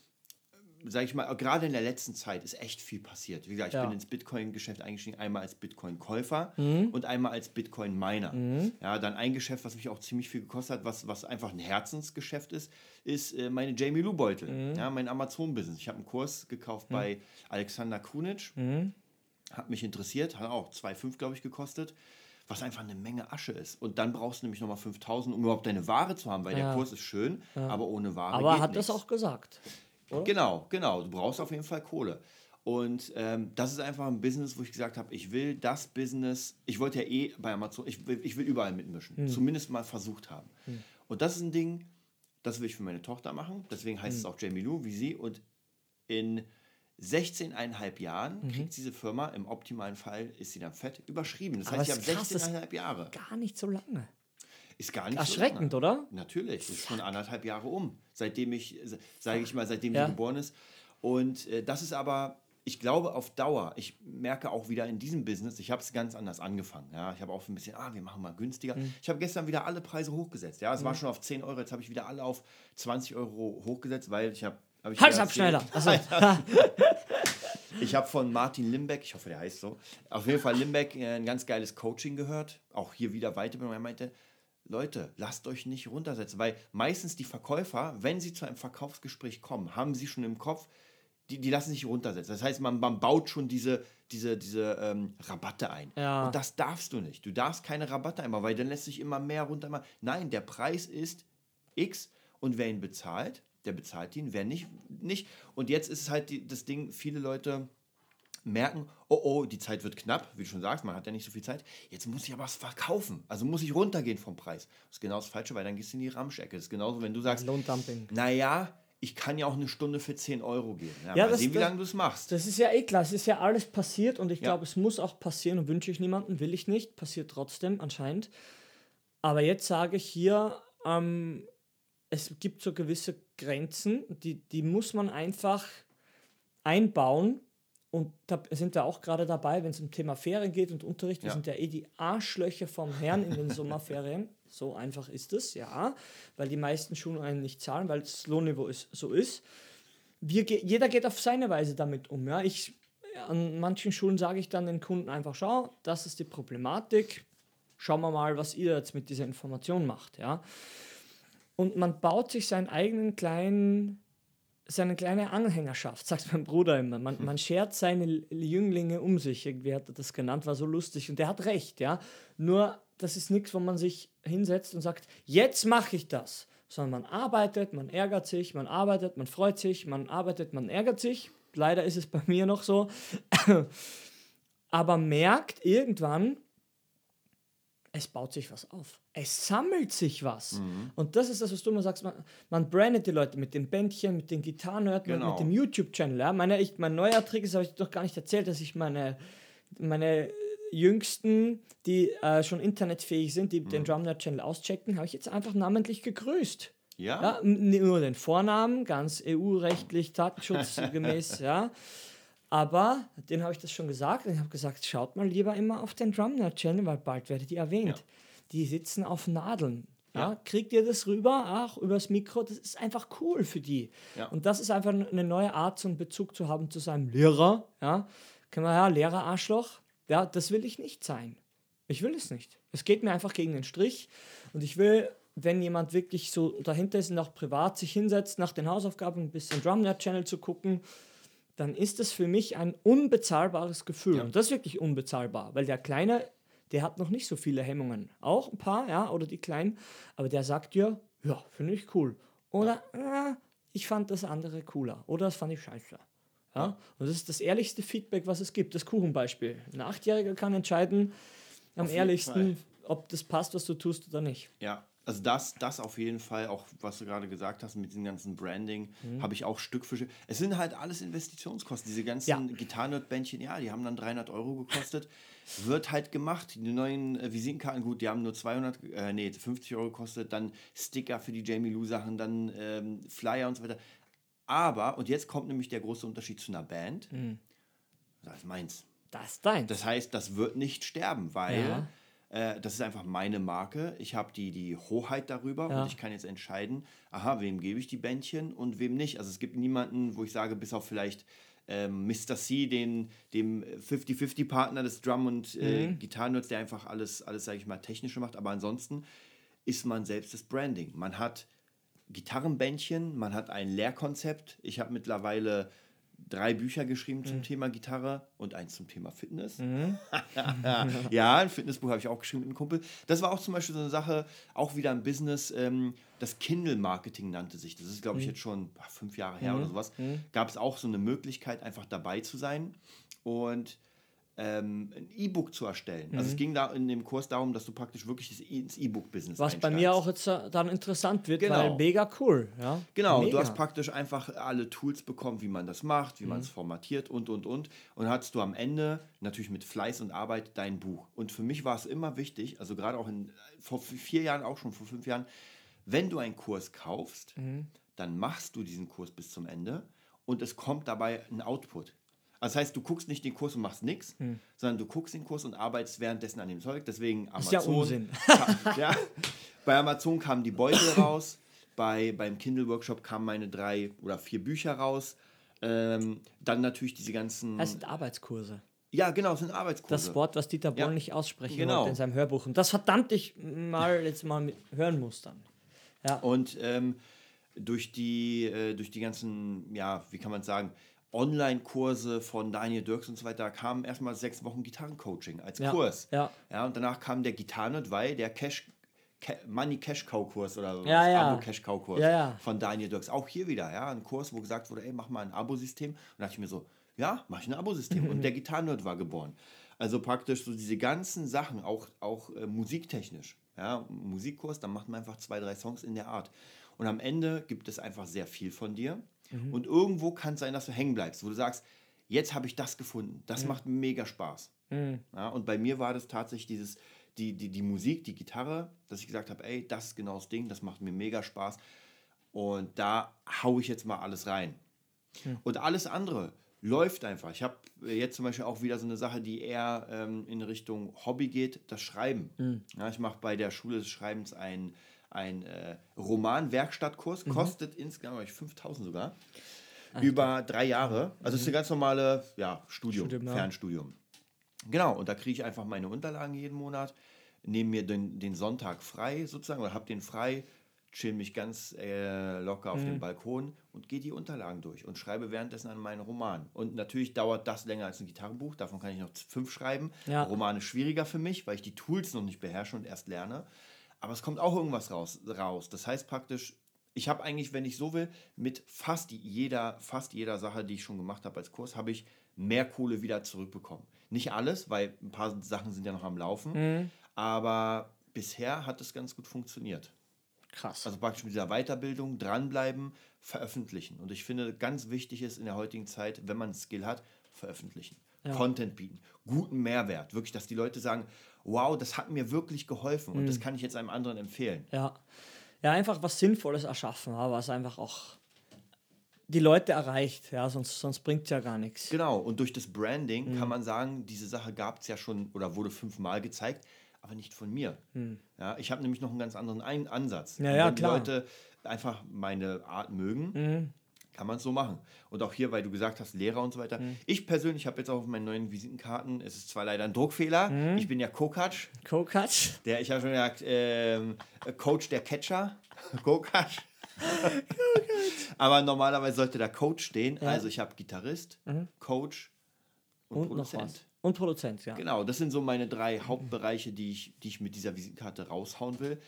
sage ich mal, gerade in der letzten Zeit ist echt viel passiert. Wie gesagt, ich Ja. bin ins Bitcoin-Geschäft eingestiegen, einmal als Bitcoin-Käufer und einmal als Bitcoin-Miner. Ja, dann ein Geschäft, was mich auch ziemlich viel gekostet hat, was, was einfach ein Herzensgeschäft ist, ist äh, meine Jamie Lou-Beutel, ja, mein Amazon-Business. Ich habe einen Kurs gekauft bei Alexander Kunic, hat mich interessiert, hat auch 2,5 glaube ich gekostet, was einfach eine Menge Asche ist. Und dann brauchst du nämlich nochmal 5000, um überhaupt deine Ware zu haben, weil der Ja. Kurs ist schön, aber ohne Ware Aber geht hat das nichts. auch gesagt. Oder? Genau, genau. Du brauchst auf jeden Fall Kohle. Und ähm, das ist einfach ein Business, wo ich gesagt habe, ich will das Business, ich wollte ja eh bei Amazon, ich will, ich will überall mitmischen, Hm. zumindest mal versucht haben. Und das ist ein Ding, das will ich für meine Tochter machen, deswegen heißt es Hm. auch Jamie Lou, wie sie. Und in 16,5 Jahren Mhm. kriegt diese Firma, im optimalen Fall ist sie dann fett, überschrieben. Das Aber heißt, ich habe ist krass, das- 16,5 Jahre. Gar nicht so lange. Ist gar nicht Erschreckend, so lange. oder? Natürlich, ist schon anderthalb Jahre um, seitdem ich, sage ich mal, seitdem Ja. sie geboren ist. Und äh, das ist aber, ich glaube, auf Dauer, ich merke auch wieder in diesem Business, ich habe es ganz anders angefangen. Ja? Ich habe auch ein bisschen, ah, wir machen mal günstiger. Mhm. Ich habe gestern wieder alle Preise hochgesetzt. Ja, es war schon auf 10 Euro, jetzt habe ich wieder alle auf 20 Euro hochgesetzt, weil ich habe. Hab ich Hals dir ab, erzählt- schneller. Ich habe von Martin Limbeck, ich hoffe, der heißt so, auf jeden Fall Limbeck äh, ein ganz geiles Coaching gehört. Auch hier wieder Weiterbildung. Er meinte, Leute, lasst euch nicht runtersetzen, weil meistens die Verkäufer, wenn sie zu einem Verkaufsgespräch kommen, haben sie schon im Kopf, die, die lassen sich runtersetzen. Das heißt, man, man baut schon diese, diese, diese ähm, Rabatte ein. Ja. Und das darfst du nicht. Du darfst keine Rabatte einbauen, weil dann lässt sich immer mehr runter. Nein, der Preis ist X und wer ihn bezahlt, der bezahlt ihn, wer nicht, nicht. Und jetzt ist es halt die, das Ding, viele Leute merken, oh oh, die Zeit wird knapp, wie du schon sagst, man hat ja nicht so viel Zeit. Jetzt muss ich aber was verkaufen. Also muss ich runtergehen vom Preis. Das ist genau das Falsche, weil dann gehst du in die Ramschecke. Das ist genauso, wenn du sagst, Lohndumping. naja, ich kann ja auch eine Stunde für 10 Euro gehen. Ja, Ja, mal das- sehen, wie das- lange du es machst. Das ist ja eh klar, es ist ja alles passiert und ich Ja. glaube, es muss auch passieren und wünsche ich niemanden, will ich nicht, passiert trotzdem anscheinend. Aber jetzt sage ich hier, ähm, es gibt so gewisse Grenzen, die, die muss man einfach einbauen. Und da sind wir auch gerade dabei, wenn es um Thema Ferien geht und Unterricht. Wir Ja. sind ja eh die Arschlöcher vom Herrn in den Sommerferien. So einfach ist es, ja. Weil die meisten Schulen einen nicht zahlen, weil das Lohnniveau ist, so ist wir, ge- jeder geht auf seine Weise damit um. Ja? Ich, an manchen Schulen sage ich dann den Kunden einfach, schau, das ist die Problematik, schauen wir mal, was ihr jetzt mit dieser Information macht. Ja? Und man baut sich seinen eigenen kleinen, seine kleine Anhängerschaft, sagt mein Bruder immer. Man, man schert seine Jünglinge um sich, irgendwie hat er das genannt, war so lustig. Und der hat recht, ja. Nur, das ist nichts, wo man sich hinsetzt und sagt, jetzt mache ich das. Sondern man arbeitet, man ärgert sich, man arbeitet, man freut sich, man arbeitet, man ärgert sich. Leider ist es bei mir noch so. Aber merkt irgendwann, es baut sich was auf. Es sammelt sich was. Und das ist das, was du immer sagst. Man, man brandet die Leute mit dem Bändchen, mit den Gitarrenhörten, Genau. mit dem YouTube-Channel. Ja? Meine, ich, mein neuer Trick ist, habe ich doch gar nicht erzählt, dass ich meine, meine Jüngsten, die äh, schon internetfähig sind, die den Drumner-Channel auschecken, habe ich jetzt einfach namentlich gegrüßt. Ja? Ja, nur den Vornamen, ganz EU-rechtlich, datenschutzgemäß, ja. Aber den habe ich das schon gesagt und ich habe gesagt, schaut mal lieber immer auf den Drumner-Channel, weil bald werdet ihr erwähnt. Ja. Die sitzen auf Nadeln. Ja. Ja. kriegt ihr das rüber, ach, übers Mikro, das ist einfach cool für die. Ja. Und das ist einfach eine neue Art, so einen Bezug zu haben zu seinem Lehrer. Ja, kann man ja, Lehrer-Arschloch, ja, das will ich nicht sein. Ich will es nicht. Es geht mir einfach gegen den Strich und ich will, wenn jemand wirklich so dahinter ist und auch privat sich hinsetzt, nach den Hausaufgaben ein bisschen Drumnet-Channel zu gucken, dann ist das für mich ein unbezahlbares Gefühl. Ja. Und das ist wirklich unbezahlbar, weil der Kleine, der hat noch nicht so viele Hemmungen. Auch ein paar, ja, oder die Kleinen, aber der sagt dir, ja, finde ich cool. Oder, äh, ich fand das andere cooler. Oder das fand ich scheiße. Ja? Und das ist das ehrlichste Feedback, was es gibt. Das Kuchenbeispiel. Ein Achtjähriger kann entscheiden, am ehrlichsten, ob das passt, was du tust oder nicht. Ja, also das, das auf jeden Fall, auch was du gerade gesagt hast mit diesem ganzen Branding, Mhm. habe ich auch Stück für Stück. Es sind halt alles Investitionskosten. Diese ganzen Ja. Gitarrenbändchen, ja, die haben dann 300 Euro gekostet. Wird halt gemacht. Die neuen äh, Visitenkarten, gut, die haben nur 200, äh, nee, 50 Euro gekostet. Dann Sticker für die Jamie Lou Sachen, dann ähm, Flyer und so weiter. Aber, und jetzt kommt nämlich der große Unterschied zu einer Band. Mhm. Das ist meins. Das ist dein. Das heißt, das wird nicht sterben, weil Ja. Äh, das ist einfach meine Marke. Ich habe die, die Hoheit darüber Ja. und ich kann jetzt entscheiden, aha, wem gebe ich die Bändchen und wem nicht. Also es gibt niemanden, wo ich sage, bis auf vielleicht ähm, Mr. C, den, dem 50-50-Partner des Drum- und äh, Mhm. Gitarrennerds, der einfach alles, alles sage ich mal, technische macht. Aber ansonsten ist man selbst das Branding. Man hat Gitarrenbändchen, man hat ein Lehrkonzept. Ich habe mittlerweile drei Bücher geschrieben Mhm. zum Thema Gitarre und eins zum Thema Fitness. ja, ein Fitnessbuch habe ich auch geschrieben mit einem Kumpel. Das war auch zum Beispiel so eine Sache, auch wieder ein Business, ähm, das Kindle-Marketing nannte sich. Das ist, glaube Mhm. ich, jetzt schon ach, fünf Jahre her oder sowas. Gab es auch so eine Möglichkeit, einfach dabei zu sein und ähm, ein E-Book zu erstellen. Mhm. Also es ging da in dem Kurs darum, dass du praktisch wirklich das E- ins E-Book-Business Was bei mir einsteigst. auch jetzt äh, dann interessant wird, Genau. weil mega cool. Ja? Genau, mega. du hast praktisch einfach alle Tools bekommen, wie man das macht, wie man es Mhm. formatiert und, und, und. Und hattest du am Ende natürlich mit Fleiß und Arbeit dein Buch. Und für mich war es immer wichtig, also gerade auch in, vor vier Jahren, auch schon vor fünf Jahren, wenn du einen Kurs kaufst, Mhm. dann machst du diesen Kurs bis zum Ende und es kommt dabei ein Output. Also das heißt, du guckst nicht den Kurs und machst nichts, sondern du guckst den Kurs und arbeitest währenddessen an dem Zeug. Deswegen Amazon. Ist ja Unsinn. ja, bei Amazon kamen die Beutel raus, bei, beim Kindle-Workshop kamen meine drei oder vier Bücher raus. Ähm, dann natürlich diese ganzen. Das sind Arbeitskurse. ja, genau, es sind Arbeitskurse. Das Wort, was Dieter Boll Ja. nicht aussprechen Genau. wollte in seinem Hörbuch. Und das verdammt ich mal jetzt mal mit hören muss dann. Ja. Und ähm, durch, die, äh, durch die ganzen, ja, wie kann man sagen, Online-Kurse von Daniel Dirks und so weiter, da kamen erstmal sechs Wochen Gitarrencoaching als Ja, Kurs. ja. ja. Und danach kam der Gitarrenerd, weil der Cash, Ca Money Cash Cow Kurs oder so, Ja, ja. Abo Cash Cow Kurs Ja, ja. von Daniel Dirks. Auch hier wieder, ja, ein Kurs, wo gesagt wurde, ey, mach mal ein Abo-System. Und da dachte ich mir so, ja, mach ich ein Abo-System. und der Gitarrenerd war geboren. Also praktisch so diese ganzen Sachen, auch, auch äh, musiktechnisch. Ja, Musikkurs, dann macht man einfach zwei, drei Songs in der Art. Und am Ende gibt es einfach sehr viel von dir. Und irgendwo kann es sein, dass du hängen bleibst, wo du sagst, jetzt habe ich das gefunden. Das macht mega Spaß. Ja, und bei mir war das tatsächlich dieses, die, die, die Musik, die Gitarre, dass ich gesagt habe, ey, das ist genau das Ding, das macht mir mega Spaß. Und da haue ich jetzt mal alles rein. Und alles andere läuft einfach. Ich habe jetzt zum Beispiel auch wieder so eine Sache, die eher ähm, in Richtung Hobby geht, das Schreiben. Ja, ich mache bei der Schule des Schreibens ein, ein äh, Roman-Werkstattkurs, kostet insgesamt glaub ich, 5000 sogar, über drei Jahre. Also es ist eine ganz normale ja, Studium, Studium, ja. Fernstudium. Genau, und da kriege ich einfach meine Unterlagen jeden Monat, nehme mir den, den Sonntag frei sozusagen oder habe den frei, chill mich ganz äh, locker auf dem Mhm. Balkon und gehe die Unterlagen durch und schreibe währenddessen an meinen Roman. Und natürlich dauert das länger als ein Gitarrenbuch, davon kann ich noch fünf schreiben. Ja. Roman ist schwieriger für mich, weil ich die Tools noch nicht beherrsche und erst lerne. Aber es kommt auch irgendwas raus. raus. Das heißt praktisch, ich habe eigentlich, wenn ich so will, mit fast jeder, fast jeder Sache, die ich schon gemacht habe als Kurs, habe ich mehr Kohle wieder zurückbekommen. Nicht alles, weil ein paar Sachen sind ja noch am Laufen. Mhm. Aber bisher hat es ganz gut funktioniert. Krass. Also praktisch mit dieser Weiterbildung dranbleiben, veröffentlichen. Und ich finde, ganz wichtig ist in der heutigen Zeit, wenn man einen Skill hat, veröffentlichen. Ja. Content bieten, guten Mehrwert. Wirklich, dass die Leute sagen, wow, das hat mir wirklich geholfen und das Mhm. kann ich jetzt einem anderen empfehlen. Ja. Ja, einfach was Sinnvolles erschaffen, was einfach auch die Leute erreicht, ja, sonst, sonst bringt es ja gar nichts. Genau, und durch das Branding Mhm. kann man sagen, diese Sache gab es ja schon oder wurde fünfmal gezeigt, aber nicht von mir. Ja, ich habe nämlich noch einen ganz anderen Ein Ansatz. Mhm. Ja, ja, wenn klar. Mhm. die Leute einfach meine Art mögen, kann man es so machen. Und auch hier, weil du gesagt hast, Lehrer und so weiter. Mhm. Ich persönlich habe jetzt auch auf meinen neuen Visitenkarten, es ist zwar leider ein Druckfehler, Mhm. ich bin ja Kokatsch, Co-Catch? der, ich habe schon gesagt, ähm, Coach der Catcher, Kokatsch. Aber normalerweise sollte da Coach stehen. Also ich habe Gitarrist, Coach und, Mhm. Und Produzent. Und Produzent, ja. Genau, das sind so meine drei Hauptbereiche, die ich, die ich mit dieser Visitenkarte raushauen will.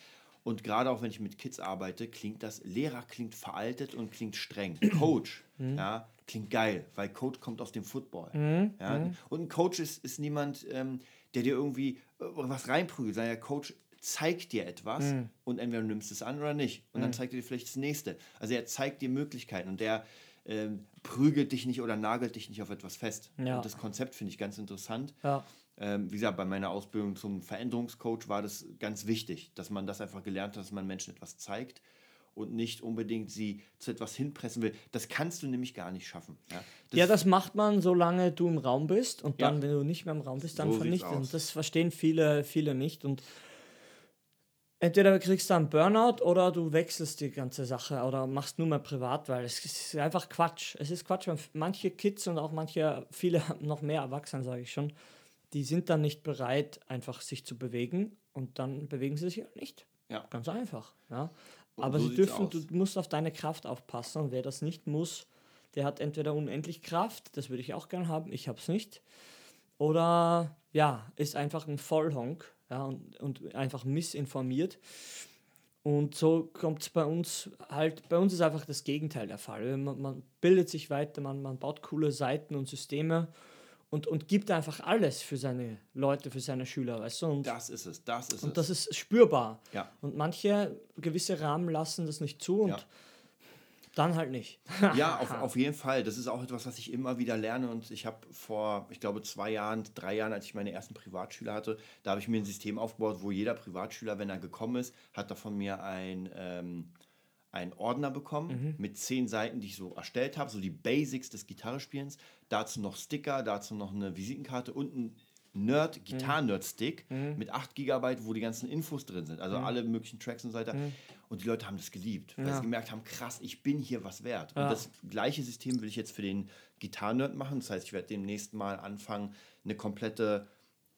Und gerade auch wenn ich mit Kids arbeite, klingt das, Lehrer klingt veraltet und klingt streng. Coach, ja, klingt geil, weil Coach kommt aus dem Football. Ja. Und ein Coach ist, ist niemand, ähm, der dir irgendwie äh, was reinprügelt, sondern der Coach zeigt dir etwas und entweder du nimmst es an oder nicht. Und dann zeigt er dir vielleicht das nächste. Also er zeigt dir Möglichkeiten und der ähm, prügelt dich nicht oder nagelt dich nicht auf etwas fest. Ja. Und das Konzept finde ich ganz interessant. Ja. Ähm, wie gesagt, bei meiner Ausbildung zum Veränderungscoach war das ganz wichtig, dass man das einfach gelernt hat, dass man Menschen etwas zeigt und nicht unbedingt sie zu etwas hinpressen will. Das kannst du nämlich gar nicht schaffen. Ja, das, ja, das macht man, solange du im Raum bist und dann, Ja. wenn du nicht mehr im Raum bist, dann So vernichtet. Und das verstehen viele, viele nicht. Und entweder kriegst du einen Burnout oder du wechselst die ganze Sache oder machst nur mehr privat, weil es ist einfach Quatsch. Es ist Quatsch, manche Kids und auch manche, viele noch mehr Erwachsene, sage ich schon, die sind dann nicht bereit, einfach sich zu bewegen und dann bewegen sie sich halt nicht. Ja. Ganz einfach. Ja. Und Aber so sie dürfen, aus. du musst auf deine Kraft aufpassen und wer das nicht muss, der hat entweder unendlich Kraft, das würde ich auch gern haben, ich habe es nicht, oder ja, ist einfach ein Vollhonk ja, und, und einfach missinformiert. Und so kommt es bei uns halt, bei uns ist einfach das Gegenteil der Fall. Man, man bildet sich weiter, man, man baut coole Seiten und Systeme und, und gibt einfach alles für seine Leute, für seine Schüler, weißt du? Und, das ist es, das ist und es. das ist spürbar. ja. Und manche gewisse Rahmen lassen das nicht zu und Ja. dann halt nicht. Ja, auf, auf jeden Fall. Das ist auch etwas, was ich immer wieder lerne. Und ich habe vor, ich glaube, zwei Jahren, drei Jahren, als ich meine ersten Privatschüler hatte, da habe ich mir ein System aufgebaut, wo jeder Privatschüler, wenn er gekommen ist, hat da von mir ein, ähm, einen Ordner bekommen mit zehn Seiten, die ich so erstellt habe, so die Basics des Gitarrespielens. Dazu noch Sticker, dazu noch eine Visitenkarte und ein Nerd, Gitarren-Nerd-Stick mit 8 GB, wo die ganzen Infos drin sind. Also alle möglichen Tracks und so weiter. Und die Leute haben das geliebt, weil Ja. sie gemerkt haben, krass, ich bin hier was wert. Ja. Und das gleiche System will ich jetzt für den Gitarren-Nerd machen. Das heißt, ich werde demnächst mal anfangen, eine komplette.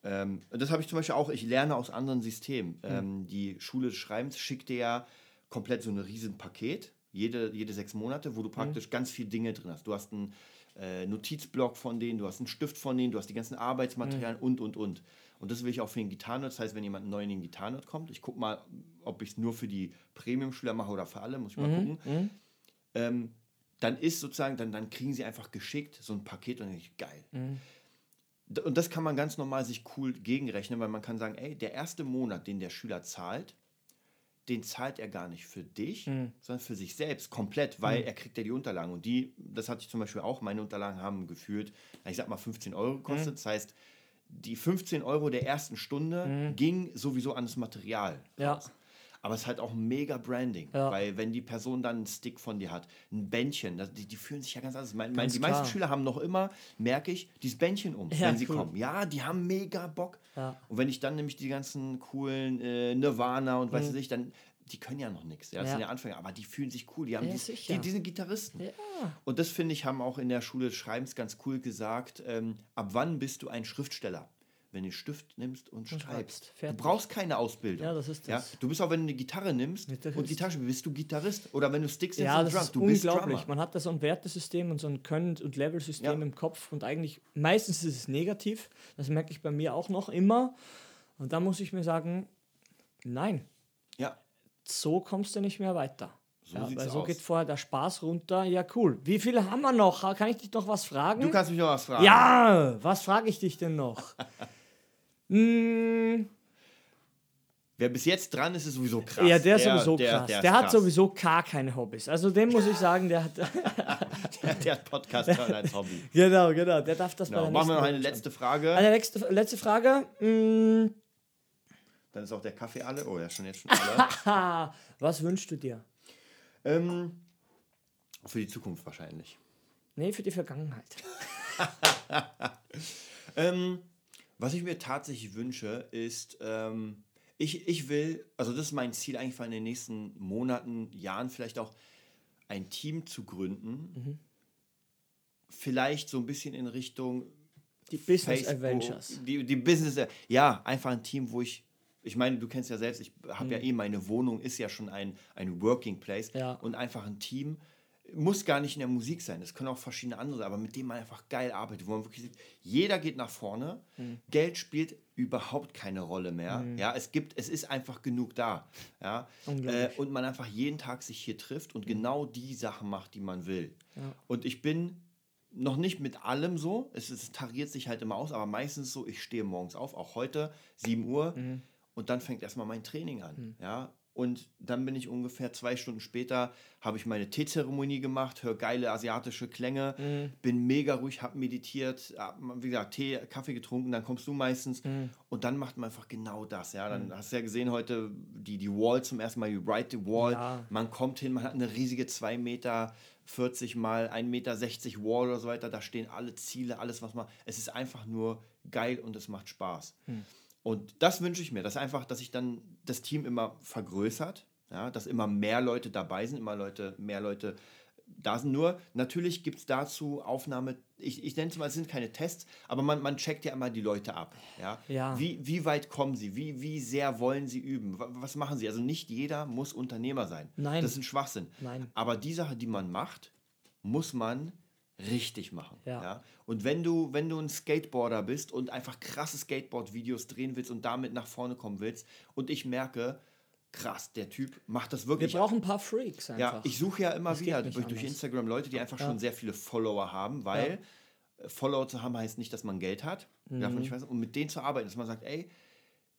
Ähm, das habe ich zum Beispiel auch, ich lerne aus anderen Systemen. Ähm, die Schule des Schreibens schickt dir ja komplett so ein riesen Paket, jede, jede sechs Monate, wo du praktisch ganz viele Dinge drin hast. Du hast ein äh, Notizblock von denen, du hast einen Stift von denen, du hast die ganzen Arbeitsmaterialien und, und, und. Und das will ich auch für den Gitarrenort. Das heißt, wenn jemand neu in den Gitarrenort kommt, ich gucke mal, ob ich es nur für die Premium-Schüler mache oder für alle, muss ich mal gucken. Ähm, dann ist sozusagen, dann, dann kriegen sie einfach geschickt so ein Paket und dann denke ich, geil. D- Und das kann man ganz normal sich cool gegenrechnen, weil man kann sagen, ey, der erste Monat, den der Schüler zahlt, den zahlt er gar nicht für dich, sondern für sich selbst komplett, weil er kriegt ja die Unterlagen. Und die, das hatte ich zum Beispiel auch, meine Unterlagen haben gefühlt, ich sag mal 15 Euro gekostet. Das heißt, die 15 Euro der ersten Stunde ging sowieso an das Material. Ja. raus. Aber es ist halt auch mega Branding, Ja. weil wenn die Person dann einen Stick von dir hat, ein Bändchen, die, die fühlen sich ja ganz anders. Mein, mein, Ganz die klar. meisten Schüler haben noch immer, merke ich, dieses Bändchen um, Ja, wenn sie cool. kommen. Ja, die haben mega Bock. Ja. Und wenn ich dann nämlich die ganzen coolen äh, Nirvana und weiß ich, dann, die können ja noch nichts. Ja, das Mhm. Ja. sind ja Anfänger, aber die fühlen sich cool. Die, haben Ja, die, die, die sind Gitarristen. Ja. Und das finde ich, haben auch in der Schule des Schreibens ganz cool gesagt. Ähm, ab wann bist du ein Schriftsteller? Wenn du Stift nimmst und, schreibst. schreibst. Du brauchst keine Ausbildung. Ja, das ist Ja? das. Du bist auch, wenn du eine Gitarre nimmst Gitarrist. und Gitarre spielst, bist du Gitarrist. Oder wenn du Sticks nimmst Ja, und das Drums, ist du bist unglaublich. Drummer. Man hat da so ein Wertesystem und so ein Können- und Level-System Ja. im Kopf und eigentlich meistens ist es negativ. Das merke ich bei mir auch noch immer. Und da muss ich mir sagen, nein, Ja, so kommst du nicht mehr weiter. So ja, weil so aus. geht vorher der Spaß runter. Ja, cool. Wie viele haben wir noch? Kann ich dich noch was fragen? du kannst mich noch was fragen. ja, was frage ich dich denn noch? mm, Wer bis jetzt dran ist, ist sowieso krass. ja, der ist sowieso krass. Der, Der, hat krass. sowieso gar keine Hobbys. Also dem muss ich sagen, der hat. Der, der hat Podcast als Hobby. genau, genau. Der darf das bei Genau. der Machen wir noch eine letzte Frage. Eine letzte, letzte Frage. Mm, Dann ist auch der Kaffee alle. Oh, ja, schon jetzt schon alle. was wünschst du dir? ähm, für die Zukunft wahrscheinlich. Nee, für die Vergangenheit. Ähm, was ich mir tatsächlich wünsche, ist, ähm, ich, ich will, also das ist mein Ziel eigentlich für in den nächsten Monaten, Jahren vielleicht auch, ein Team zu gründen. Mhm. Vielleicht so ein bisschen in Richtung Die Business Facebook, Adventures. Die, die Business, ja, einfach ein Team, wo ich, ich meine, du kennst ja selbst, ich habe ja eh, meine Wohnung ist ja schon ein, ein Working Place Mhm. Ja. und einfach ein Team, muss gar nicht in der Musik sein, es können auch verschiedene andere sein, aber mit dem man einfach geil arbeitet, wo man wirklich sieht, jeder geht nach vorne, Mhm. Geld spielt überhaupt keine Rolle mehr, ja, es gibt, es ist einfach genug da, ja, äh, und man einfach jeden Tag sich hier trifft und genau die Sachen macht, die man will. Ja. Und ich bin noch nicht mit allem so. Es, es tariert sich halt immer aus, aber meistens so, ich stehe morgens auf, auch heute, 7 Uhr, Mhm. und dann fängt erstmal mein Training an. Ja? Und dann bin ich ungefähr zwei Stunden später, habe ich meine Teezeremonie gemacht, höre geile asiatische Klänge, Mhm. bin mega ruhig, habe meditiert, hab, wie gesagt, Tee, Kaffee getrunken, dann kommst du meistens Mhm. und dann macht man einfach genau das. Ja? Dann hast du ja gesehen heute die, die Wall zum ersten Mal, you write the wall. Ja. Man kommt hin, man hat eine riesige 2 Meter 40 mal 1,60 Meter Wall oder so weiter. Da stehen alle Ziele, alles, was man. Es ist einfach nur geil und es macht Spaß. Und das wünsche ich mir, dass einfach, dass sich dann das Team immer vergrößert, ja, dass immer mehr Leute dabei sind, immer Leute, mehr Leute da sind. Nur natürlich gibt es dazu Aufnahme, ich, ich nenne es mal, es sind keine Tests, aber man, man checkt ja immer die Leute ab. Ja? Ja. Wie, wie weit kommen sie? Wie, wie sehr wollen sie üben? Wa- Was machen sie? Also nicht jeder muss Unternehmer sein. Nein. Das ist ein Schwachsinn. Nein. Aber die Sache, die man macht, muss man richtig machen. Ja. Und wenn du, wenn du ein Skateboarder bist und einfach krasse Skateboard-Videos drehen willst und damit nach vorne kommen willst und ich merke, krass, der Typ macht das Wir wirklich. brauchen ein paar Freaks einfach. Ja, ich suche ja immer Das wieder durch, anders. Instagram Leute, die einfach Ja. schon sehr viele Follower haben, weil äh, Follower zu haben heißt nicht, dass man Geld hat. Mhm. nicht vergessen. Und mit denen zu arbeiten, dass man sagt, ey,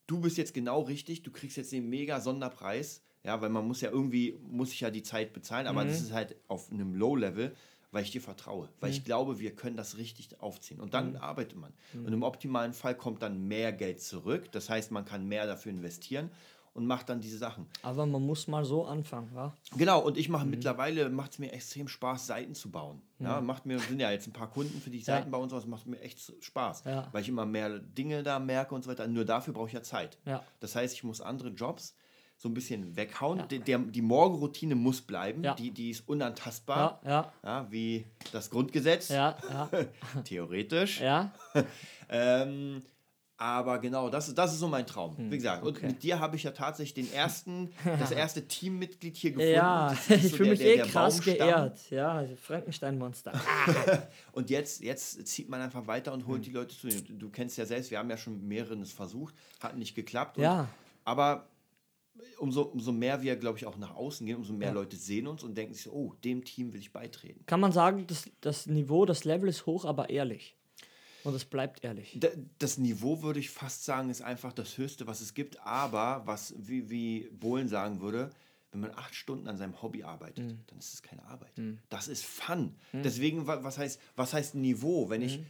du bist jetzt genau richtig, du kriegst jetzt den mega Sonderpreis. Ja, weil man muss ja irgendwie, muss ich ja die Zeit bezahlen, aber Mhm. das ist halt auf einem Low-Level, weil ich dir vertraue. Weil ich glaube, wir können das richtig aufziehen. Und Mhm. dann arbeitet man. Und im optimalen Fall kommt dann mehr Geld zurück. Das heißt, man kann mehr dafür investieren und macht dann diese Sachen. Aber man muss mal so anfangen, wa? Genau, und ich Mhm. mache mittlerweile, macht es mir extrem Spaß, Seiten zu bauen. Ja, macht mir, sind ja jetzt ein paar Kunden, für die ich Ja. Seiten baue und sowas, macht mir echt Spaß. Ja. Weil ich immer mehr Dinge da merke und so weiter. Nur dafür brauche ich ja Zeit. Ja. Das heißt, ich muss andere Jobs so ein bisschen weghauen. Der, der, die Morgenroutine muss bleiben, Ja. die, die ist unantastbar. Ja, ja, Ja, wie das Grundgesetz, ja, ja, theoretisch. ja. Ähm, Aber genau, das, ist- das ist so mein Traum. Wie gesagt, und Hm, okay. mit dir habe ich ja tatsächlich den ersten, das erste Teammitglied hier gefunden. Ja, ist ich so fühle mich der- eh der krass Baumstamm. geehrt. Ja, Frankenstein-Monster. Und jetzt, jetzt zieht man einfach weiter und holt die Leute zu. Du, du kennst ja selbst, wir haben ja schon mehreres versucht, hat nicht geklappt. Und, Ja. Aber umso, umso mehr wir, glaube ich, auch nach außen gehen, umso mehr Leute sehen uns und denken sich so, oh, dem Team will ich beitreten. Kann man sagen, das, das Niveau, das Level ist hoch, aber ehrlich. Und es bleibt ehrlich. Da- Das Niveau, würde ich fast sagen, ist einfach das Höchste, was es gibt. Aber, was, wie, wie Bohlen sagen würde, wenn man acht Stunden an seinem Hobby arbeitet, Mhm. dann ist es keine Arbeit. Das ist Fun. Deswegen, wa- was heißt, was heißt Niveau? Wenn Mhm. ich ein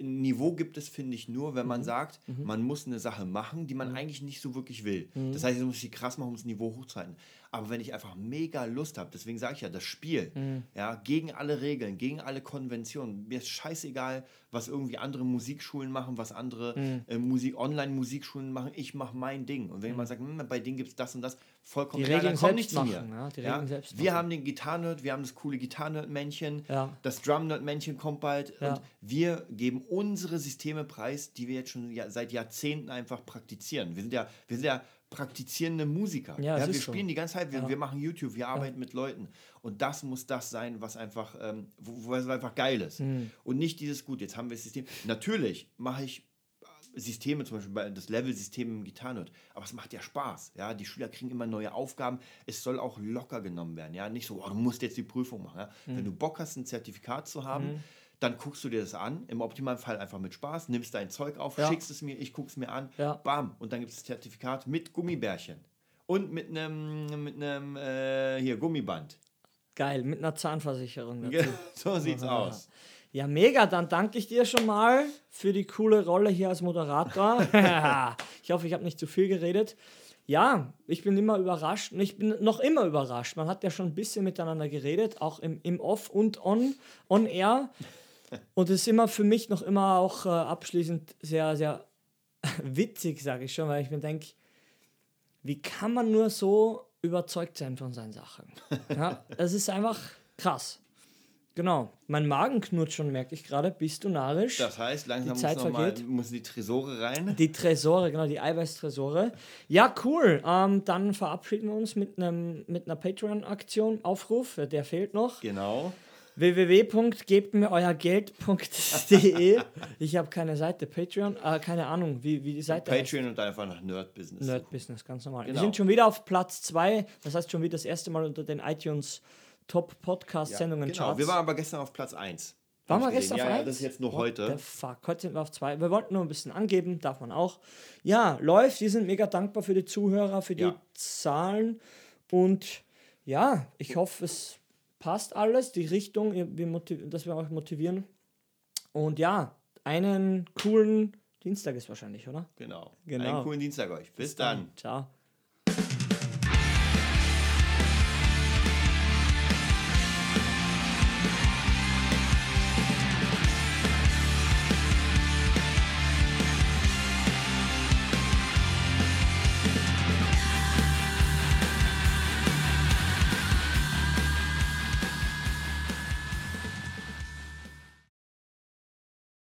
Niveau gibt es, finde ich, nur, wenn man sagt, Mhm. man muss eine Sache machen, die man eigentlich nicht so wirklich will. Das heißt, ich muss sie krass machen, um das Niveau hochzuhalten. Aber wenn ich einfach mega Lust habe, deswegen sage ich ja, das Spiel, Mhm. ja, gegen alle Regeln, gegen alle Konventionen, mir ist scheißegal, was irgendwie andere Musikschulen machen, was andere Mhm. äh, Musik, Online-Musikschulen machen, ich mache mein Ding. Und wenn jemand sagt, hm, bei denen gibt es das und das, vollkommen Die klar, Regeln komm selbst nicht zu machen, mir. ja, die Regeln selbst wir machen. haben den Gitarrenerd, wir haben das coole Gitarrenerd-Männchen, Ja. das Drum-Nerd-Männchen kommt bald Ja. und wir geben unsere Systeme preis, die wir jetzt schon ja, seit Jahrzehnten einfach praktizieren. Wir sind ja, wir sind ja praktizierende Musiker. Ja, wir ist so. spielen die ganze Zeit, wir, wir machen YouTube, wir arbeiten mit Leuten. Und das muss das sein, was einfach, ähm, wo, wo einfach geil ist. Hm. Und nicht dieses, gut, jetzt haben wir das System. Natürlich mache ich Systeme, zum Beispiel bei- das Level-System im Gitarrenort. Aber es macht ja Spaß. Ja? Die Schüler kriegen immer neue Aufgaben. Es soll auch locker genommen werden. Ja? Nicht so, oh, du musst jetzt die Prüfung machen. Ja? Hm. Wenn du Bock hast, ein Zertifikat zu haben, dann guckst du dir das an. Im optimalen Fall einfach mit Spaß, nimmst dein Zeug auf, Ja. schickst es mir, ich gucke es mir an. Ja. Bam. Und dann gibt es das Zertifikat mit Gummibärchen. Und mit einem, mit einem äh, hier, Gummiband. Geil, mit einer Zahnversicherung so sieht's aus. Ja, mega. Dann danke ich dir schon mal für die coole Rolle hier als Moderator. ich hoffe, ich habe nicht zu viel geredet. Ja, ich bin immer überrascht und ich bin noch immer überrascht. Man hat ja schon ein bisschen miteinander geredet, auch im, im Off und on, on Air. Und es ist immer für mich noch immer auch äh, abschließend sehr, sehr witzig, sage ich schon, weil ich mir denke, wie kann man nur so überzeugt sein von seinen Sachen? Ja, es ist einfach krass. Genau. Mein Magen knurrt schon, merke ich gerade. Bist du narrisch? Das heißt, langsam Die Zeit muss, mal, vergeht. muss die Tresore rein. Die Tresore, genau, die Eiweiß-Tresore. Ja, cool. Ähm, dann verabschieden wir uns mit, einem, mit einer Patreon-Aktion, Aufruf, der fehlt noch. Genau. www.gebtmireuergeld.de Ich habe keine Seite. Patreon, äh, keine Ahnung, wie, wie die Seite heißt. Patreon und einfach nach Nerd Business. Nerd Business, ganz normal. Wir Genau. sind schon wieder auf Platz 2, das heißt schon wieder das erste Mal unter den iTunes Top Podcast Ja, genau. Charts. Wir waren aber gestern auf Platz 1. Waren wir gestern ja, auf ja, eins? das ist jetzt nur What heute. The fuck, heute sind wir auf zwei. Wir wollten nur ein bisschen angeben, darf man auch. Ja, läuft. Wir sind mega dankbar für die Zuhörer, für die Ja. Zahlen. Und ja, ich hoffe, es passt alles, die Richtung, wir dass wir euch motivieren. Und ja, einen coolen Dienstag ist wahrscheinlich, oder? Genau. Genau. Einen coolen Dienstag euch. Bis dann. Ciao.